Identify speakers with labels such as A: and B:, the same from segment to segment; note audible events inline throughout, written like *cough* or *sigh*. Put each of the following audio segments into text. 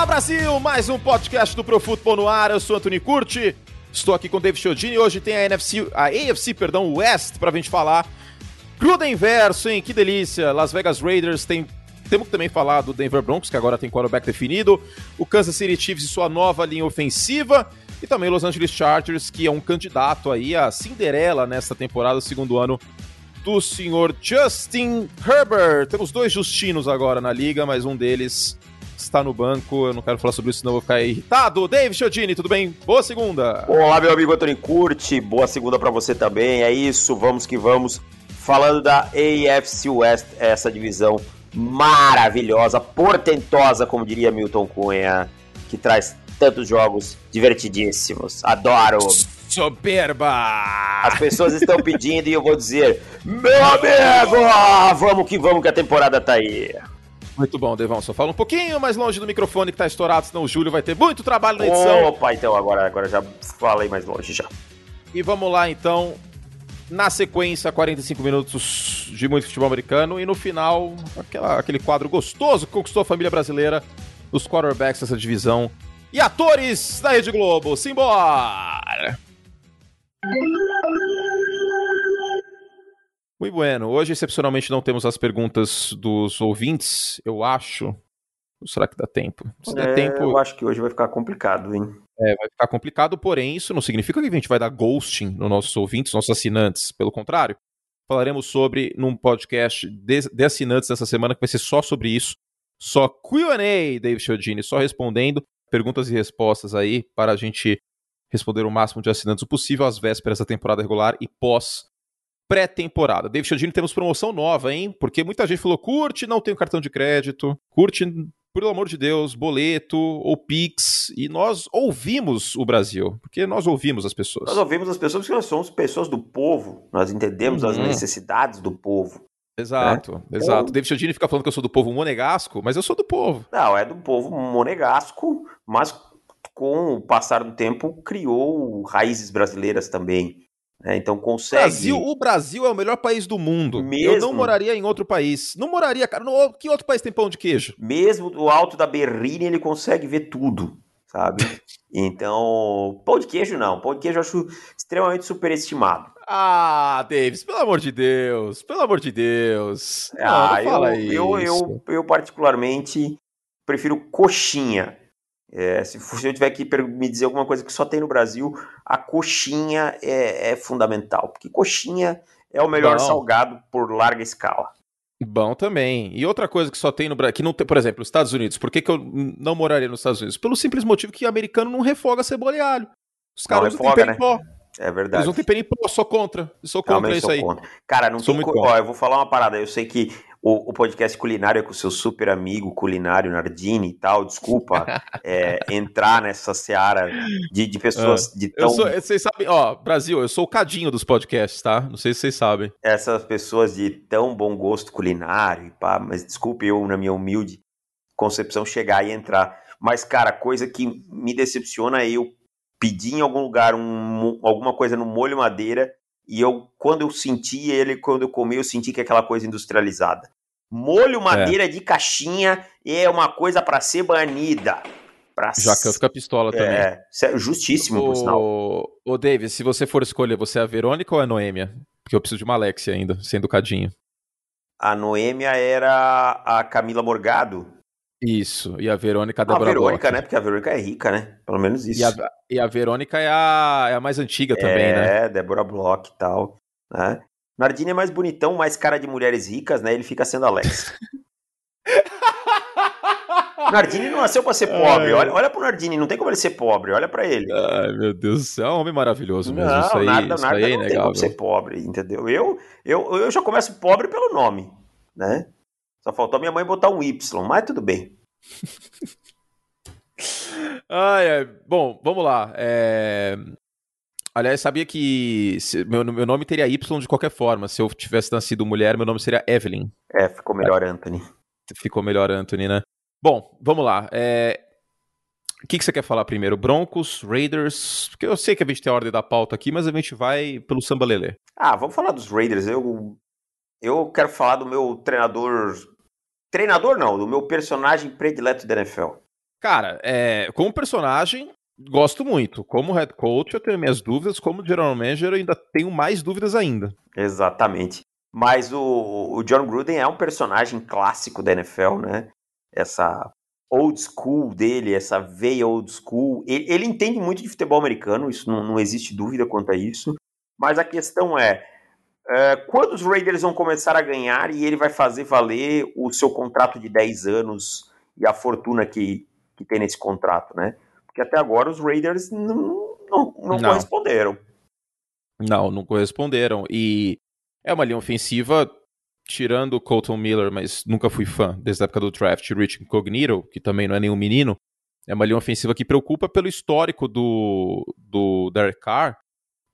A: Olá Brasil, mais um podcast do Pro Futebol no ar. Eu sou Antônio Curti. Estou aqui com o David Chiodini. Hoje tem a NFC, a AFC, perdão, West pra gente falar. Cruda inverso, hein? Que delícia. Las Vegas Raiders tem temos que também falar do Denver Broncos, que agora tem quarterback definido, o Kansas City Chiefs e sua nova linha ofensiva, e também Los Angeles Chargers, que é um candidato aí a Cinderela nesta temporada, segundo ano do senhor Justin Herbert. Temos dois Justinos agora na liga, mas um deles está no banco. Eu não quero falar sobre isso, senão vou ficar irritado. David Chiodini, tudo bem? Boa segunda.
B: Olá, meu amigo Antônio Curti. Boa segunda para você também. É isso, vamos que vamos. Falando da AFC West, essa divisão maravilhosa, portentosa, como diria Milton Cunha, que traz tantos jogos divertidíssimos. Adoro.
A: Soberba!
B: As pessoas estão pedindo e eu vou dizer: Meu amigo, vamos que vamos, que a temporada tá aí.
A: Muito bom, Devão. Só fala um pouquinho mais longe do microfone que tá estourado, senão o Júlio vai ter muito trabalho na edição.
B: Opa, então agora, agora já falei mais longe já.
A: E vamos lá então. Na sequência, 45 minutos de muito futebol americano. E no final, aquela, aquele quadro gostoso que conquistou a família brasileira, os quarterbacks dessa divisão. E atores da Rede Globo. Simbora! Muito bueno. Hoje, excepcionalmente, não temos as perguntas dos ouvintes, eu acho. Ou será que dá tempo?
B: Se der é, tempo. Eu acho que hoje vai ficar complicado, hein?
A: É, vai ficar complicado, porém, isso não significa que a gente vai dar ghosting nos nossos ouvintes, nossos assinantes. Pelo contrário, falaremos sobre num podcast de, de assinantes essa semana que vai ser só sobre isso. Só QA, David Chiodini, só respondendo perguntas e respostas aí para a gente responder o máximo de assinantes possível às vésperas da temporada regular e pós pré-temporada. David Chiodini, temos promoção nova, hein? Porque muita gente falou, curte, não tenho cartão de crédito, curte, pelo amor de Deus, boleto ou Pix, e nós ouvimos o Brasil, porque nós ouvimos as pessoas.
B: Nós ouvimos as pessoas porque nós somos pessoas do povo, nós entendemos uhum. as necessidades do povo.
A: Exato, né? exato. Então, David Chiodini fica falando que eu sou do povo monegasco, mas eu sou do povo.
B: Não, é do povo monegasco, mas com o passar do tempo criou raízes brasileiras também. É, então consegue.
A: Brasil, o Brasil é o melhor país do mundo. Mesmo... Eu não moraria em outro país. Não moraria, cara. No... Que outro país tem pão de queijo?
B: Mesmo do alto da berrine, ele consegue ver tudo, sabe? *laughs* então, pão de queijo não. Pão de queijo eu acho extremamente superestimado.
A: Ah, Davis, pelo amor de Deus. Pelo amor de Deus.
B: Ah, não, não eu, eu, eu, eu particularmente prefiro coxinha. É, se, eu tiver que me dizer alguma coisa que só tem no Brasil, a coxinha é, é fundamental, porque coxinha é o melhor Bom. salgado por larga escala.
A: Bom também. E outra coisa que só tem no Brasil, que não tem, por exemplo, os Estados Unidos. Por que, que eu não moraria nos Estados Unidos? Pelo simples motivo que o americano não refoga cebola e alho. Os caras não, refoga, não têm né?
B: É verdade.
A: Eles não têm pena pó, sou contra. Sou contra Realmente isso aí. Contra.
B: Cara, não sou tem muito co... Ó, eu vou falar uma parada. Eu sei que o, o, podcast culinário é com o seu super amigo culinário Nardini e tal, desculpa *laughs* é, entrar nessa seara de, de pessoas é. de tão...
A: Sou, vocês sabem, ó, Brasil, eu sou o cadinho dos podcasts, tá? Não sei se vocês sabem.
B: Essas pessoas de tão bom gosto culinário, pá, mas desculpe eu, na minha humilde concepção, chegar e entrar. Mas, cara, coisa que me decepciona é eu pedir em algum lugar um, alguma coisa no molho madeira e eu, quando eu senti ele, quando eu comi, eu senti que é aquela coisa industrializada. Molho madeira é. de caixinha é uma coisa para ser banida.
A: Pra Já que eu fico a pistola também. É,
B: é justíssimo, o... por sinal.
A: Ô, David, se você for escolher, você é a Verônica ou a Noêmia? Porque eu preciso de uma Alexia ainda, sendo cadinho.
B: A Noêmia era a Camila Morgado.
A: Isso, e a Verônica a Débora A
B: Verônica,
A: Bloch.
B: né? Porque a Verônica é rica, né? Pelo menos isso.
A: E a, e a Verônica é a, é a mais antiga também, é, né?
B: É, Débora Bloch e tal. Né? Nardini é mais bonitão, mais cara de mulheres ricas, né? Ele fica sendo Alex. *laughs* Nardini não nasceu pra ser pobre. Olha, olha pro Nardini, não tem como ele ser pobre. Olha para ele.
A: Ai, meu Deus do céu, é um homem maravilhoso mesmo. Não, isso aí, nada, isso
B: nada
A: aí é
B: não tem como ser pobre, entendeu? Eu, eu, eu já começo pobre pelo nome, né? Só faltou minha mãe botar um Y, mas tudo bem. *laughs*
A: Ai, ai. Bom, vamos lá. É... Aliás, sabia que meu, meu nome teria Y de qualquer forma. Se eu tivesse nascido mulher, meu nome seria Evelyn.
B: É, ficou melhor, Anthony.
A: Ficou melhor, Anthony, né? Bom, vamos lá. É... O que, que você quer falar primeiro? Broncos, Raiders? Porque eu sei que a gente tem a ordem da pauta aqui, mas a gente vai pelo samba lelê.
B: Ah, vamos falar dos Raiders. Eu, eu quero falar do meu treinador Treinador não, do meu personagem predileto da NFL.
A: Cara, é, como personagem, gosto muito. Como head coach, eu tenho minhas dúvidas. Como general manager, eu ainda tenho mais dúvidas ainda.
B: Exatamente. Mas o, o John Gruden é um personagem clássico da NFL, né? Essa old school dele, essa veia old school. Ele, ele entende muito de futebol americano, isso não, não, existe dúvida quanto a isso. Mas a questão é, é, quando os Raiders vão começar a ganhar e ele vai fazer valer o seu contrato de 10 anos e a fortuna que, que tem nesse contrato, né? Porque até agora os Raiders não, não, não, não. corresponderam.
A: Não, não corresponderam. E é uma linha ofensiva, tirando o Colton Miller, mas nunca fui fã, desde a época do draft, Rich Incognito, que também não é nenhum menino. É uma linha ofensiva que preocupa pelo histórico do, do Derek Carr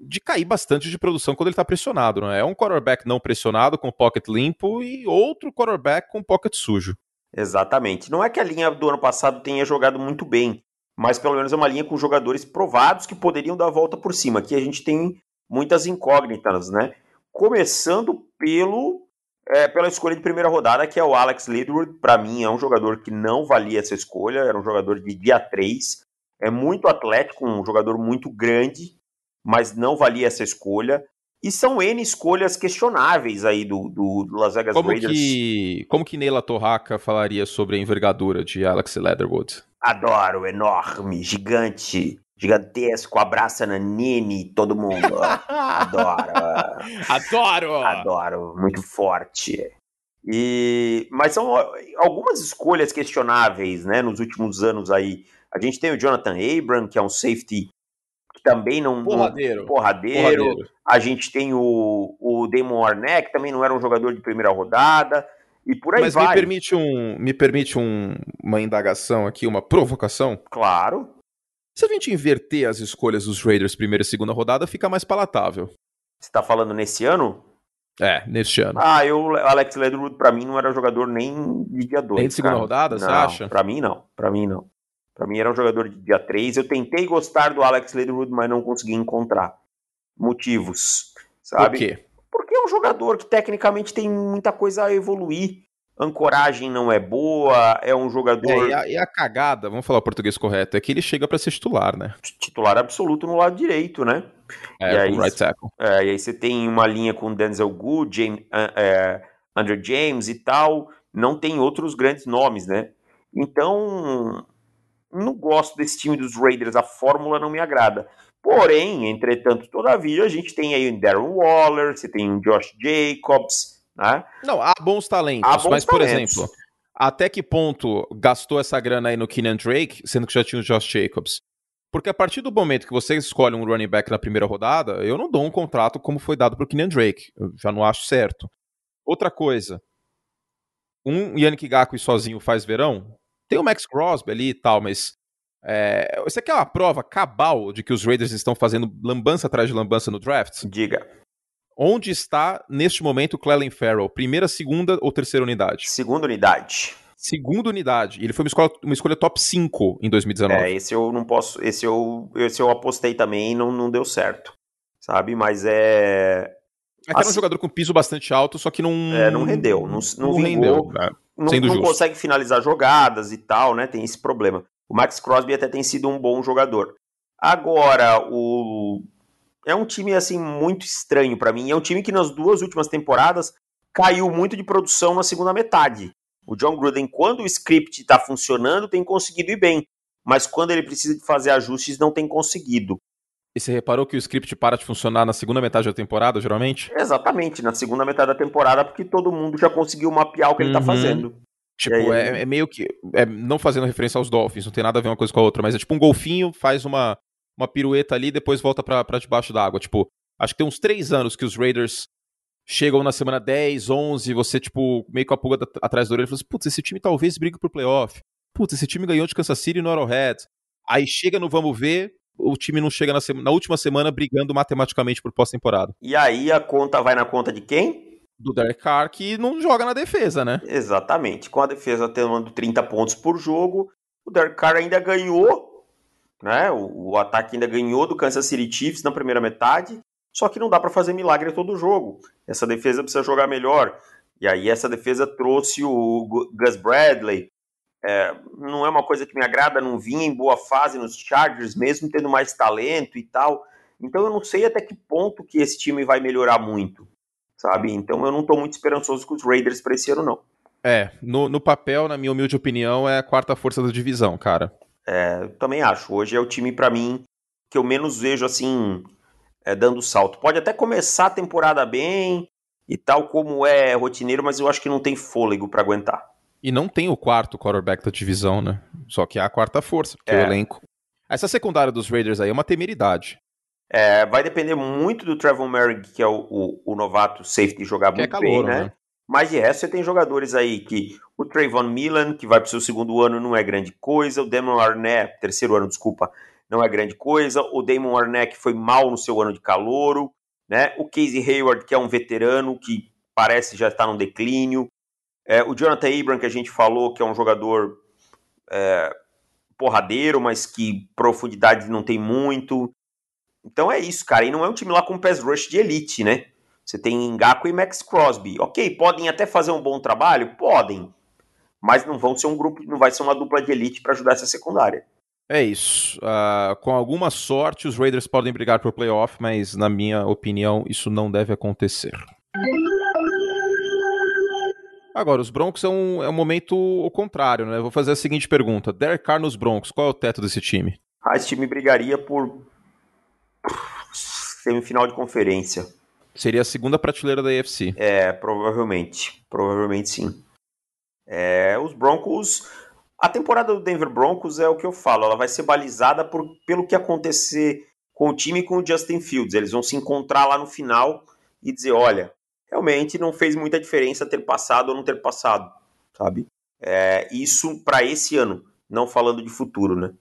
A: de cair bastante de produção quando ele está pressionado. Não é? é um quarterback não pressionado, com pocket limpo, e outro quarterback com pocket sujo.
B: Exatamente. Não é que a linha do ano passado tenha jogado muito bem, mas pelo menos é uma linha com jogadores provados que poderiam dar a volta por cima. Aqui a gente tem muitas incógnitas, né? Começando pelo é, pela escolha de primeira rodada, que é o Alex Lidwood. Para mim, é um jogador que não valia essa escolha, era um jogador de dia 3. É muito atlético, um jogador muito grande, mas não valia essa escolha. E são N escolhas questionáveis aí do, do, Las Vegas
A: como
B: Raiders.
A: Que, como que Neila Torraca falaria sobre a envergadura de Alex Leatherwood?
B: Adoro, enorme, gigante, gigantesco, abraça Nanini, todo mundo. *laughs* Adoro.
A: Adoro!
B: Adoro, muito forte. E, mas são algumas escolhas questionáveis, né, nos últimos anos aí. A gente tem o Jonathan Abram, que é um safety também não.
A: Porradeiro.
B: Não, porradeiro. porradeiro. A gente tem o, o Damon Arnett, que também não era um jogador de primeira rodada. E por aí
A: Mas
B: vai.
A: me permite, um, me permite um, uma indagação aqui, uma provocação?
B: Claro.
A: Se a gente inverter as escolhas dos Raiders primeira e segunda rodada, fica mais palatável.
B: Você tá falando nesse ano?
A: É, neste ano.
B: Ah, eu, Alex Leatherwood, pra mim, não era jogador nem de dia 2.
A: Nem de segunda
B: cara.
A: rodada,
B: não,
A: você acha?
B: Pra mim, não. Pra mim, não. Para mim era um jogador de dia 3. Eu tentei gostar do Alex Leatherwood, mas não consegui encontrar motivos, sabe?
A: Por quê?
B: Porque é um jogador que tecnicamente tem muita coisa a evoluir. Ancoragem não é boa, é um jogador. É,
A: e, a, e, a, cagada, vamos falar o português correto, é que ele chega para ser titular, né?
B: Titular absoluto no lado direito, né?
A: É, e aí, right tackle.
B: É, e aí você tem uma linha com Denzel Good, James, é, Andrew James e tal. Não tem outros grandes nomes, né? Então, não gosto desse time dos Raiders, a fórmula não me agrada. Porém, entretanto, todavia, a gente tem aí o Darren Waller, você tem o Josh Jacobs, né?
A: Não, há bons talentos, há bons mas, por exemplo, até que ponto gastou essa grana aí no Keenan Drake, sendo que já tinha o Josh Jacobs? Porque a partir do momento que você escolhe um running back na primeira rodada, eu não dou um contrato como foi dado para o Keenan Drake. Eu já não acho certo. Outra coisa, um Yannick Gaku sozinho faz verão? Tem o Max Crosby ali e tal, mas é, você quer uma prova cabal de que os Raiders estão fazendo lambança atrás de lambança no draft?
B: Diga.
A: Onde está, neste momento, o Clelin Farrell? Primeira, segunda ou terceira unidade?
B: Segunda unidade.
A: Segunda unidade. Ele foi uma escolha, uma escolha top 5 em 2019.
B: É, esse eu não posso. Esse eu, esse eu apostei também e não, não deu certo. Sabe? Mas é.
A: É que assim, era um jogador com piso bastante alto, só que não.
B: É, não rendeu. Não, não, não rendeu. Né? Não, não consegue finalizar jogadas e tal, né? Tem esse problema. O Max Crosby até tem sido um bom jogador. Agora, o. É um time, assim, muito estranho para mim. É um time que nas duas últimas temporadas caiu muito de produção na segunda metade. O John Gruden, quando o script está funcionando, tem conseguido ir bem. Mas quando ele precisa de fazer ajustes, não tem conseguido.
A: E você reparou que o script para de funcionar na segunda metade da temporada, geralmente?
B: Exatamente, na segunda metade da temporada, porque todo mundo já conseguiu mapear o que uhum. ele tá uhum. fazendo.
A: Tipo, aí, é, é, meio que. É, não fazendo referência aos Dolphins, não tem nada a ver uma coisa com a outra, mas é tipo um golfinho, faz uma, uma pirueta ali e depois volta pra, pra debaixo d'água. Tipo, acho que tem uns três anos que os Raiders chegam na semana 10, 11, você, tipo, meio com a pulga atrás da orelha e fala assim: putz, esse time talvez brigue pro playoff. Putz, esse time ganhou de Kansas City no Arrowhead. Aí chega no Vamos Ver, o time não chega na, na última semana brigando matematicamente por pós-temporada.
B: E aí a conta vai na conta de quem?
A: Do Derek Carr, que não joga na defesa, né?
B: Exatamente. Com a defesa tendo 30 pontos por jogo, o Derek Carr ainda ganhou, né? O, o ataque ainda ganhou do Kansas City Chiefs na primeira metade, só que não dá para fazer milagre todo jogo. Essa defesa precisa jogar melhor. E aí essa defesa trouxe o Gus Bradley, é, não é uma coisa que me agrada, não vinha em boa fase nos Chargers, mesmo tendo mais talento e tal. Então eu não sei até que ponto que esse time vai melhorar muito, sabe? Então eu não estou muito esperançoso com os Raiders para esse ano, não.
A: É, no, no papel, na minha humilde opinião, é a quarta força da divisão, cara.
B: É, também acho. Hoje é o time, para mim, que eu menos vejo assim, é, dando salto. Pode até começar a temporada bem e tal, como é rotineiro, mas eu acho que não tem fôlego para aguentar.
A: E não tem o quarto quarterback da divisão, né? Só que é a quarta força, porque é. o elenco. Essa secundária dos Raiders aí é uma temeridade.
B: É, vai depender muito do Trevor Merrick, que é o, o, o novato safety, jogar que é muito é calor, bem, né? né? Mas de resto, você tem jogadores aí que o Trayvon Milan, que vai para o seu segundo ano, não é grande coisa. O Damon Arnett, terceiro ano, desculpa, não é grande coisa. O Damon Arnett, que foi mal no seu ano de calouro. Né? O Casey Hayward, que é um veterano, que parece já estar num declínio. É, o Jonathan Abram, que a gente falou, que é um jogador é, porradeiro, mas que profundidade não tem muito. Então é isso, cara. E não é um time lá com pass rush de elite, né? Você tem Ngaku e Max Crosby. Ok, podem até fazer um bom trabalho? Podem. Mas não vão ser um grupo, não vai ser uma dupla de elite para ajudar essa secundária.
A: É isso. Uh, com alguma sorte, os Raiders podem brigar por playoff, mas na minha opinião, isso não deve acontecer. Agora, os Broncos é um, é um momento o contrário, né? Vou fazer a seguinte pergunta: Derek Carr nos Broncos, qual é o teto desse time?
B: Ah, esse time brigaria por semifinal de conferência.
A: Seria a segunda prateleira da AFC.
B: É, provavelmente. Provavelmente sim. É, os Broncos. A temporada do Denver Broncos é o que eu falo, ela vai ser balizada por, pelo que acontecer com o time e com o Justin Fields. Eles vão se encontrar lá no final e dizer: olha, realmente não fez muita diferença ter passado ou não ter passado, sabe? É, isso para esse ano, não falando de futuro, né?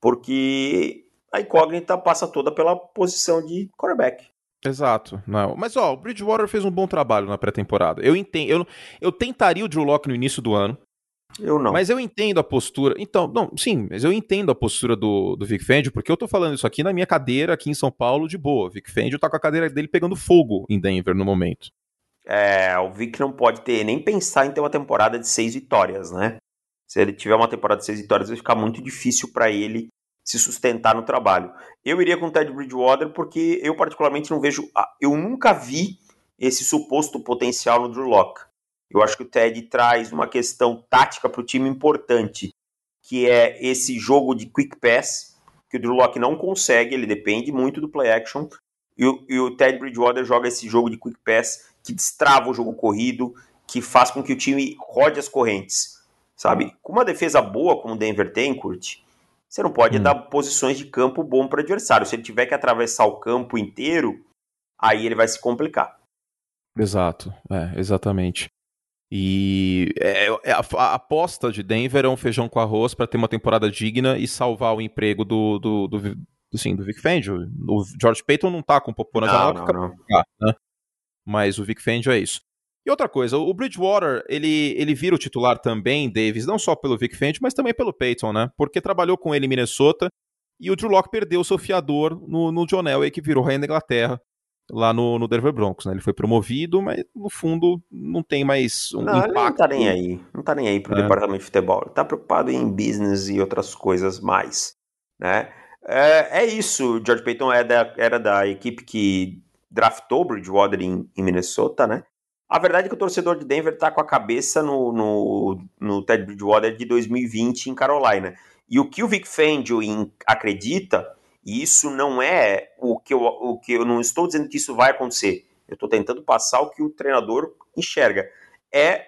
B: Porque a incógnita passa toda pela posição de quarterback.
A: Exato. Não. Mas, ó, o Bridgewater fez um bom trabalho na pré-temporada. Eu entendo. Eu, eu tentaria o Drew Locke no início do ano.
B: Eu não.
A: Mas eu entendo a postura. Então, não, sim, mas eu entendo a postura do, do Vic Fangio, porque eu tô falando isso aqui na minha cadeira aqui em São Paulo de boa. Vic Fangio tá com a cadeira dele pegando fogo em Denver no momento.
B: É, o Vic não pode ter nem pensar em ter uma temporada de seis vitórias, né? Se ele tiver uma temporada de seis vitórias, vai ficar muito difícil para ele se sustentar no trabalho. Eu iria com o Ted Bridgewater porque eu particularmente não vejo, eu nunca vi esse suposto potencial no Drew Locke. Eu acho que o Ted traz uma questão tática para o time importante, que é esse jogo de quick pass, que o Drew Locke não consegue, ele depende muito do play action, e o, e o Ted Bridgewater joga esse jogo de quick pass que destrava o jogo corrido, que faz com que o time rode as correntes, sabe? Com uma defesa boa como o Denver tem, Kurt, você não pode hum. dar posições de campo bom para o adversário. Se ele tiver que atravessar o campo inteiro, aí ele vai se complicar.
A: Exato, é, exatamente. E é, é, a, aposta de Denver é um feijão com arroz para ter uma temporada digna e salvar o emprego do, do, do, do, assim, do Vic Fangio. O George Payton não tá com o popô na janela, não, não. né? Mas o Vic Fangio é isso. E outra coisa, o Bridgewater, ele, ele vira o titular também, Davis, não só pelo Vic Fangio, mas também pelo Peyton, né? Porque trabalhou com ele em Minnesota e o Drew Locke perdeu o seu fiador no, no John Elway, que virou rainha da Inglaterra lá no, no Denver Broncos, né? Ele foi promovido, mas no fundo não tem mais um
B: não,
A: impacto. Ele
B: não tá nem aí, não tá nem aí pro é. departamento de futebol. Ele tá preocupado em business e outras coisas mais, né? É, é isso, o George Payton é da, era da equipe que draftou o Bridgewater em, em Minnesota, né? A verdade é que o torcedor de Denver está com a cabeça no, no, no, Ted Bridgewater de 2020 em Carolina. E o que o Vic Fangio acredita, e isso não é o que, eu, o que eu não estou dizendo que isso vai acontecer. Eu estou tentando passar o que o treinador enxerga. É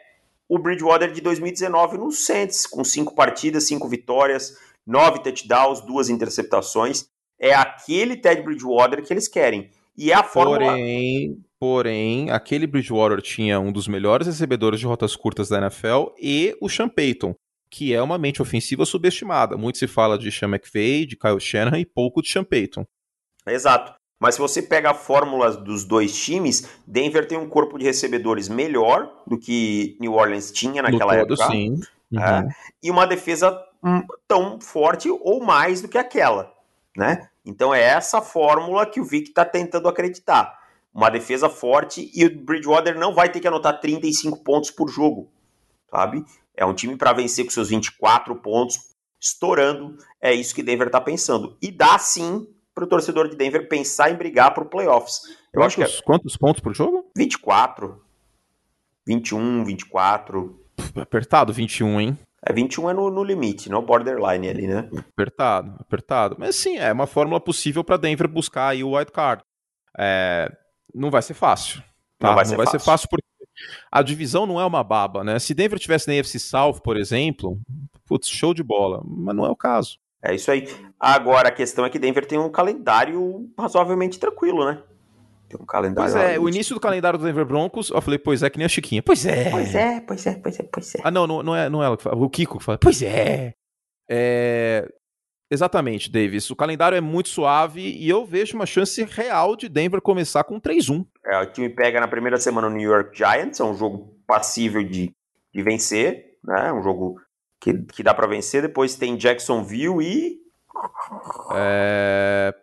B: o Bridgewater de 2019 no Saints, com cinco partidas, cinco vitórias, nove touchdowns, duas interceptações. É aquele Ted Bridgewater que eles querem. E é a
A: forma. Porém, porém, aquele Bridgewater tinha um dos melhores recebedores de rotas curtas da NFL e o Sean Payton, que é uma mente ofensiva subestimada. Muito se fala de Sean McVay, de Kyle Shanahan e pouco de Sean Payton.
B: Exato. Mas se você pega a fórmula dos dois times, Denver tem um corpo de recebedores melhor do que New Orleans tinha naquela no época.
A: sim.
B: Uhum. É, e uma defesa hum, tão forte ou mais do que aquela, né? Então é essa fórmula que o Vic está tentando acreditar. Uma defesa forte e o Bridgewater não vai ter que anotar 35 pontos por jogo. sabe? É um time para vencer com seus 24 pontos, estourando. É isso que Denver tá pensando. E dá sim para o torcedor de Denver pensar em brigar para o playoffs.
A: Eu quantos, acho que é... quantos pontos por jogo?
B: 24. 21, 24.
A: Apertado 21, hein?
B: É, 21 é no, no limite, no borderline ali, né?
A: Apertado, apertado. Mas sim, é uma fórmula possível para Denver buscar aí o wild card. É, não vai ser fácil. Tá? Não vai, não ser, vai fácil. ser fácil porque a divisão não é uma baba, né? Se Denver tivesse na AFC South, por exemplo, putz, show de bola. Mas não é o caso.
B: É isso aí. Agora, a questão é que Denver tem um calendário razoavelmente tranquilo, né?
A: Tem um calendário. Pois é, o início do calendário do Denver Broncos, eu falei, pois é, que nem a Chiquinha. Pois é.
B: Pois é, pois é, pois é, pois é.
A: Ah, não, não, não é, não é ela que fala. O Kiko que fala, pois é. É. Exatamente, Davis. O calendário é muito suave e eu vejo uma chance real de Denver começar com 3-1.
B: É, o time pega na primeira semana o New York Giants, é um jogo passível de, de vencer, né? Um jogo que, que dá para vencer. Depois tem Jacksonville e
A: é.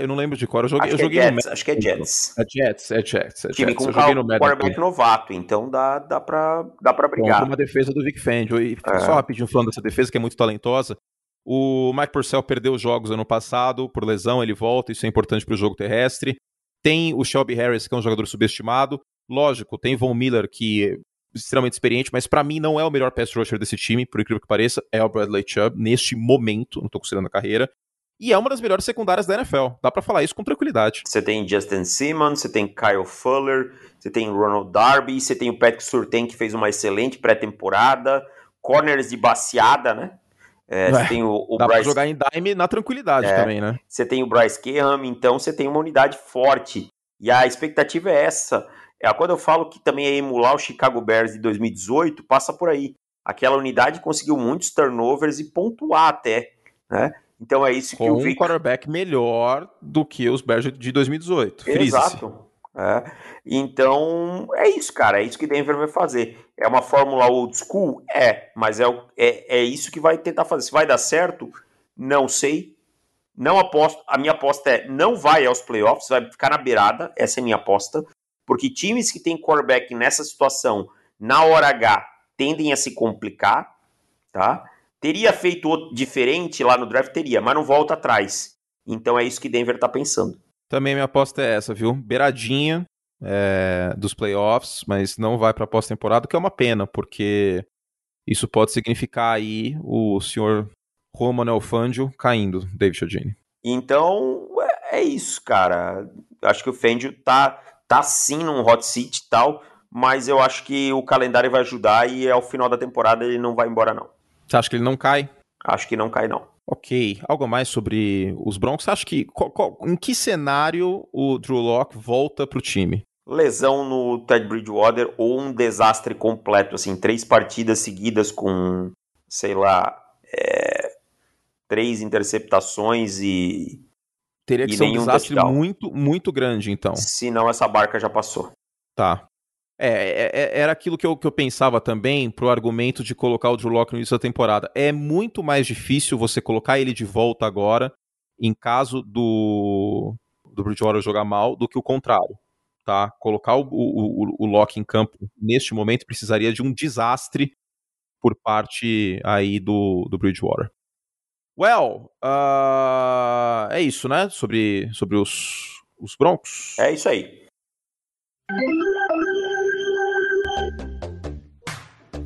A: Eu não lembro de qual. Eu joguei,
B: acho,
A: eu joguei
B: é Jets, acho que é Jets.
A: É Jets, é Jets. É
B: Time
A: Jets.
B: com um quarterback novato, então dá, dá, pra, dá pra brigar.
A: Bom, uma defesa do Vic Fangio. E é. só rapidinho falando dessa defesa, que é muito talentosa. O Mike Purcell perdeu os jogos ano passado por lesão, ele volta, isso é importante para o jogo terrestre. Tem o Shelby Harris, que é um jogador subestimado. Lógico, tem Von Miller, que extremamente experiente, mas para mim não é o melhor pass rusher desse time, por incrível que pareça, é o Bradley Chubb, neste momento, não tô considerando a carreira. E é uma das melhores secundárias da NFL. Dá para falar isso com tranquilidade.
B: Você tem Justin Simmons, você tem Kyle Fuller, você tem Ronald Darby, você tem o Patrick Surtain, que fez uma excelente pré-temporada, corners de baseada, né?
A: É, você tem o, o dá Bryce... pra jogar em dime na tranquilidade é, também, né?
B: Você tem o Bryce Keham, então você tem uma unidade forte. E a expectativa é essa. É, quando eu falo que também é emular o Chicago Bears de 2018, passa por aí. Aquela unidade conseguiu muitos turnovers e pontuar até, né? Então é isso
A: Com
B: que
A: o Vic... um quarterback melhor do que os Bears de 2018.
B: Exato. É. Então é isso, cara. É isso que Denver vai fazer. É uma fórmula old school? É, mas é, é, é isso que vai tentar fazer. Se vai dar certo, não sei. Não aposto. A minha aposta é não vai aos playoffs, vai ficar na beirada. Essa é a minha aposta porque times que têm quarterback nessa situação, na hora H, tendem a se complicar, tá? Teria feito diferente lá no draft? Teria, mas não volta atrás. Então é isso que Denver tá pensando.
A: Também minha aposta é essa, viu? Beiradinha é, dos playoffs, mas não vai pra pós-temporada, que é uma pena, porque isso pode significar aí o senhor Roman Elfangio caindo, David Chodini.
B: Então, é, é isso, cara. Acho que o Fangio tá tá sim num hot seat e tal, mas eu acho que o calendário vai ajudar e ao final da temporada ele não vai embora, não.
A: Você acha que ele não cai?
B: Acho que não cai, não.
A: Ok. Algo mais sobre os Broncos? Você acha que. Qual, qual, em que cenário o Drew Locke volta pro time?
B: Lesão no Ted Bridgewater ou um desastre completo, assim, três partidas seguidas com, sei lá, é, três interceptações e
A: Teria que e ser um desastre touchdown. muito, muito grande, então.
B: Senão essa barca já passou.
A: Tá. É, é, é, era aquilo que eu, que eu pensava também pro argumento de colocar o Drew Locke no início da temporada. É muito mais difícil você colocar ele de volta agora, em caso do, do Bridgewater jogar mal, do que o contrário. Tá? Colocar o, o, o, o Locke em campo neste momento precisaria de um desastre por parte aí do, do Bridgewater. Well, uh, é isso, né? Sobre, sobre os, os Broncos.
B: É isso aí.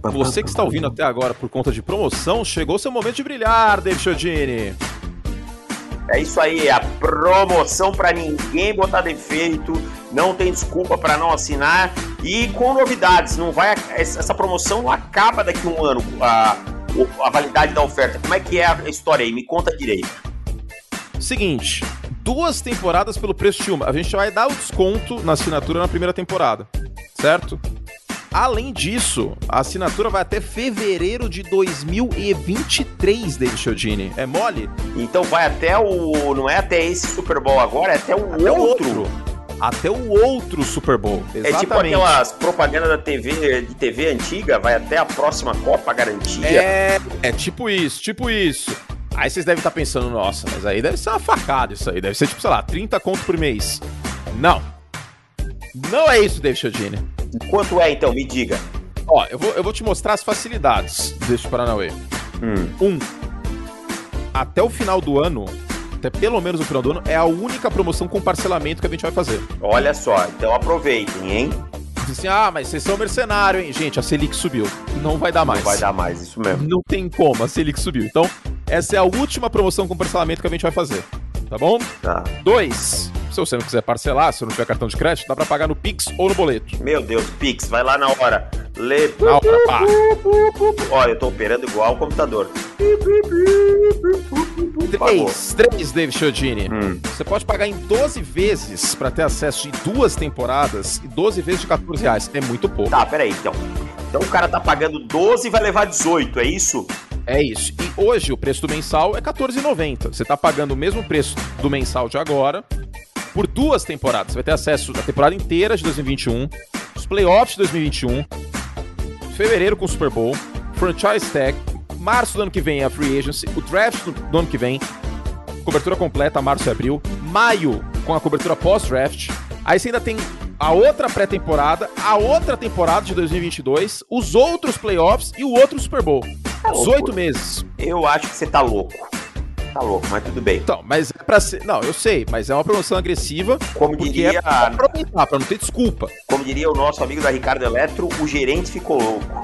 A: Você que está ouvindo até agora por conta de promoção, chegou seu momento de brilhar, David Chodini.
B: É isso aí, a promoção para ninguém botar defeito, não tem desculpa para não assinar e com novidades, não vai essa promoção não acaba daqui a um ano. A, a validade da oferta. Como é que é a história aí? Me conta direito.
A: Seguinte, duas temporadas pelo preço de uma. A gente vai dar o desconto na assinatura na primeira temporada, certo? Além disso, a assinatura vai até fevereiro de 2023, David Chiodini. É mole?
B: Então vai até o. Não é até esse Super Bowl agora, é até o até outro. outro
A: até o outro Super Bowl.
B: Exatamente. É tipo aquelas propagandas da TV, de TV antiga, vai até a próxima Copa garantia.
A: É, é tipo isso, tipo isso. Aí vocês devem estar pensando, nossa, mas aí deve ser uma facada isso aí. Deve ser tipo, sei lá, 30 conto por mês. Não. Não é isso, David Chodini.
B: Quanto é então? Me diga.
A: Ó, eu vou, eu vou te mostrar as facilidades deste Paranauê.
B: Hum.
A: Um, até o final do ano, até pelo menos o final do ano, é a única promoção com parcelamento que a gente vai fazer.
B: Olha só, então aproveitem, hein?
A: Assim, ah, mas vocês são mercenário, hein? Gente, a Selic subiu. Não vai dar mais.
B: Não vai dar mais, isso mesmo.
A: Não tem como, a Selic subiu. Então, essa é a última promoção com parcelamento que a gente vai fazer. Tá bom?
B: Tá.
A: Dois, se você não quiser parcelar, se não tiver cartão de crédito, dá pra pagar no Pix ou no boleto.
B: Meu Deus, Pix, vai lá na hora. Lê.
A: Na hora, pá.
B: Olha, eu tô operando igual o computador.
A: Três, três, David Chiodini.
B: Hum.
A: Você pode pagar em 12 vezes pra ter acesso de duas temporadas e 12 vezes de 14 reais. É muito pouco.
B: Tá, peraí, então. Então o cara tá pagando 12 e vai levar 18, é isso?
A: É isso. E hoje o preço do mensal é R$14,90. Você tá pagando o mesmo preço do mensal de agora por duas temporadas. Você vai ter acesso à temporada inteira de 2021, os playoffs de 2021, fevereiro com o Super Bowl, franchise tag, março do ano que vem é a free agency, o draft do, ano que vem, cobertura completa, março e abril, maio com a cobertura pós-draft. Aí você ainda tem a outra pré-temporada, a outra temporada de 2022, os outros playoffs e o outro Super Bowl. 18 meses.
B: Eu acho que você tá louco. Tá louco, mas tudo bem.
A: Então, mas é pra ser. Não, eu sei, mas é uma promoção agressiva.
B: Como diria,
A: é pra aproveitar, pra não ter desculpa.
B: como diria o nosso amigo da Ricardo Eletro, o gerente ficou louco.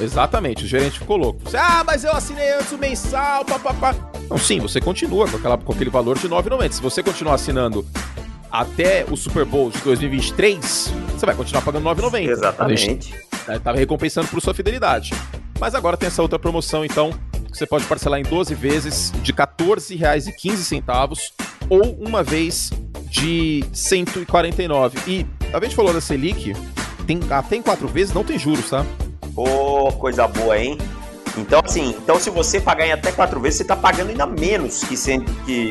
A: Exatamente, o gerente ficou louco. Ah, mas eu assinei antes o mensal, papapá. Não, sim, você continua com, aquela, com aquele valor de R$ 9,90. Se você continuar assinando até o Super Bowl de 2023, você vai continuar pagando R$ 9,90.
B: Exatamente.
A: Né, Tava recompensando por sua fidelidade. Mas agora tem essa outra promoção, então, que você pode parcelar em 12 vezes de R$ 14,15 ou uma vez de 149. E a gente falou da Selic, tem, até em quatro vezes não tem juros, tá?
B: Ô, coisa boa, hein? Então, assim, então se você pagar em até quatro vezes, você tá pagando ainda menos que, cem- que,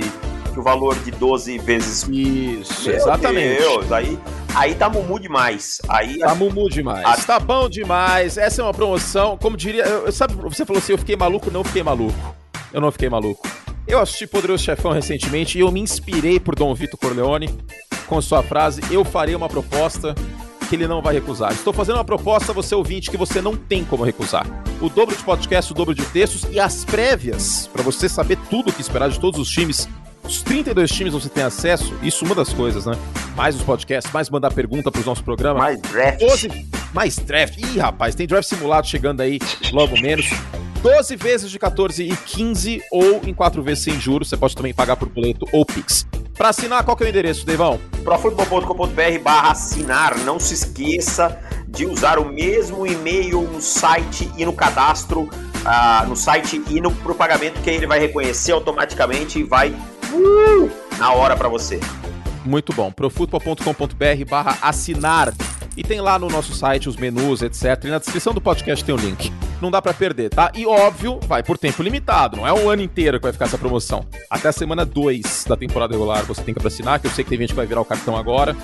B: que o valor de 12 vezes.
A: Isso,
B: Meu
A: exatamente.
B: Deus, aí, aí tá mumu demais. Aí
A: Tá mumu demais.
B: Ah.
A: Tá bom demais. Essa é uma promoção, como diria. eu- Sabe, você falou assim: eu fiquei maluco? Não fiquei maluco. Eu não fiquei maluco. Eu assisti Poderoso Chefão recentemente e eu me inspirei por Dom Vitor Corleone com sua frase: Eu farei uma proposta que ele não vai recusar. Estou fazendo uma proposta a você ouvinte que você não tem como recusar. O dobro de podcast, o dobro de textos e as prévias, para você saber tudo o que esperar de todos os times. Os 32 times você tem acesso, isso uma das coisas, né? Mais os podcasts, mais mandar pergunta para os nossos programas.
B: mais draft.
A: 12 mais draft. Ih, rapaz, tem draft simulado chegando aí logo menos. 12 vezes de 14 e 15 ou em 4 vezes sem juros. Você pode também pagar por boleto ou Pix. Pra assinar, qual que é o endereço, Deivão?
B: profutbol.com.br barra assinar. Não se esqueça de usar o mesmo e-mail no site e no cadastro, ah, no site e no pro pagamento, que aí ele vai reconhecer automaticamente e vai uh, na hora pra você.
A: Muito bom. profutbol.com.br barra assinar. E tem lá no nosso site os menus, etc. E na descrição do podcast tem o link. Não dá pra perder, tá? E óbvio, vai por tempo limitado. Não é um ano inteiro que vai ficar essa promoção. Até a semana 2 da temporada regular você tem que assinar, que eu sei que tem gente que vai virar o cartão agora.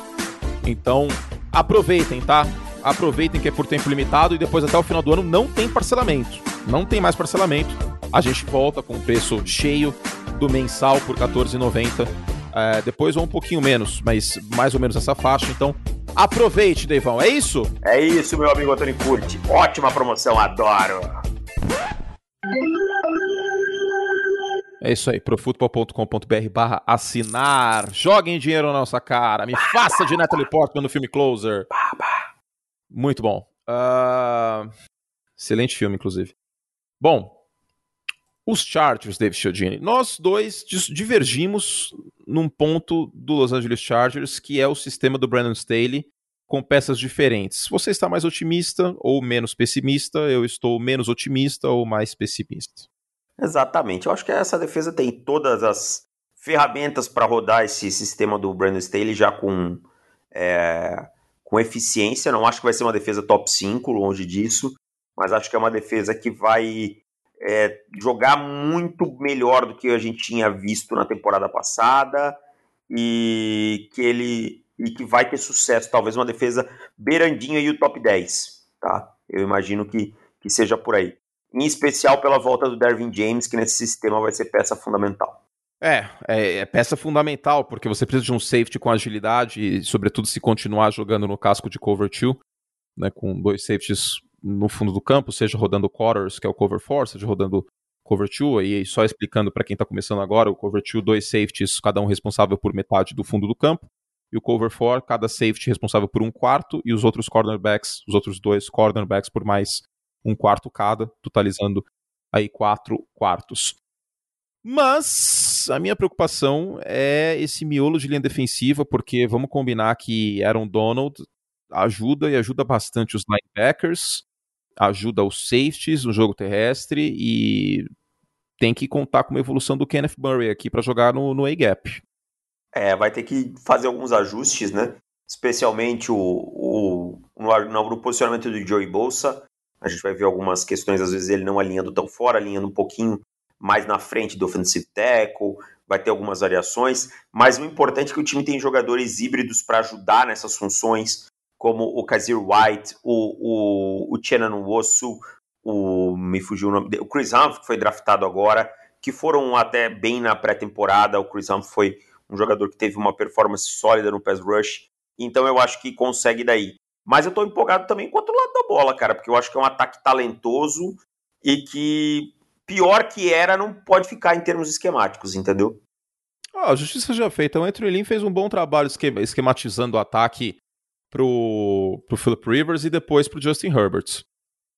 A: Então, aproveitem, tá? Aproveitem que é por tempo limitado e depois até o final do ano não tem parcelamento. Não tem mais parcelamento. A gente volta com o preço cheio do mensal por R$14,90. É, depois ou um pouquinho menos, mas mais ou menos essa faixa. Então, aproveite, Deivão. É isso?
B: É isso, meu amigo Antônio Curti. Ótima promoção, adoro.
A: É isso aí, profutbol.com.br barra assinar. Joguem dinheiro na nossa cara. Me faça de Natalie Portman no filme Closer. Muito bom. Ah, excelente filme, inclusive. Bom, os Chargers, David Chiodini. Nós dois divergimos num ponto do Los Angeles Chargers, que é o sistema do Brandon Staley com peças diferentes. Você está mais otimista ou menos pessimista? Eu estou menos otimista ou mais pessimista.
B: Exatamente. Eu acho que essa defesa tem todas as ferramentas para rodar esse sistema do Brandon Staley já com, é, com eficiência. Não acho que vai ser uma defesa top 5, longe disso, mas acho que é uma defesa que vai é, jogar muito melhor do que a gente tinha visto na temporada passada e que ele e que vai ter sucesso. Talvez uma defesa beirandinho aí o top 10, tá? Eu imagino que, que seja por aí em especial pela volta do Dervin James, que nesse sistema vai ser peça fundamental.
A: É, é, é peça fundamental, porque você precisa de um safety com agilidade e, sobretudo, se continuar jogando no casco de cover 2, né, com dois safeties no fundo do campo, seja rodando quarters, que é o cover 4, seja rodando cover 2, e só explicando para quem está começando agora, o cover 2, dois safeties, cada um responsável por metade do fundo do campo, e o cover 4, cada safety responsável por um quarto, e os outros cornerbacks, os outros dois cornerbacks por mais um quarto cada, totalizando aí quatro quartos. Mas a minha preocupação é esse miolo de linha defensiva, porque vamos combinar que Aaron Donald ajuda e ajuda bastante os linebackers, ajuda os safeties no jogo terrestre e tem que contar com uma evolução do Kenneth Murray aqui para jogar no, no A-gap.
B: É, vai ter que fazer alguns ajustes, né? Especialmente o, o no, no posicionamento do Joey Bolsa. A gente vai ver algumas questões, às vezes ele não alinhando tão fora, alinhando um pouquinho mais na frente do offensive tackle, vai ter algumas variações, mas o importante é que o time tem jogadores híbridos para ajudar nessas funções, como o Kazir White, o, o, o Chenan Wosu, o, me fugiu o nome dele, o Chris Humphrey, que foi draftado agora, que foram até bem na pré-temporada, o Chris Humphrey foi um jogador que teve uma performance sólida no pass rush, então eu acho que consegue daí. Mas eu tô empolgado também com o outro lado da bola, cara, porque eu acho que é um ataque talentoso e que pior que era não pode ficar em termos esquemáticos, entendeu?
A: Ah, a justiça já feita. O Anthony fez um bom trabalho esquematizando o ataque pro, pro Philip Rivers e depois pro Justin Herbert.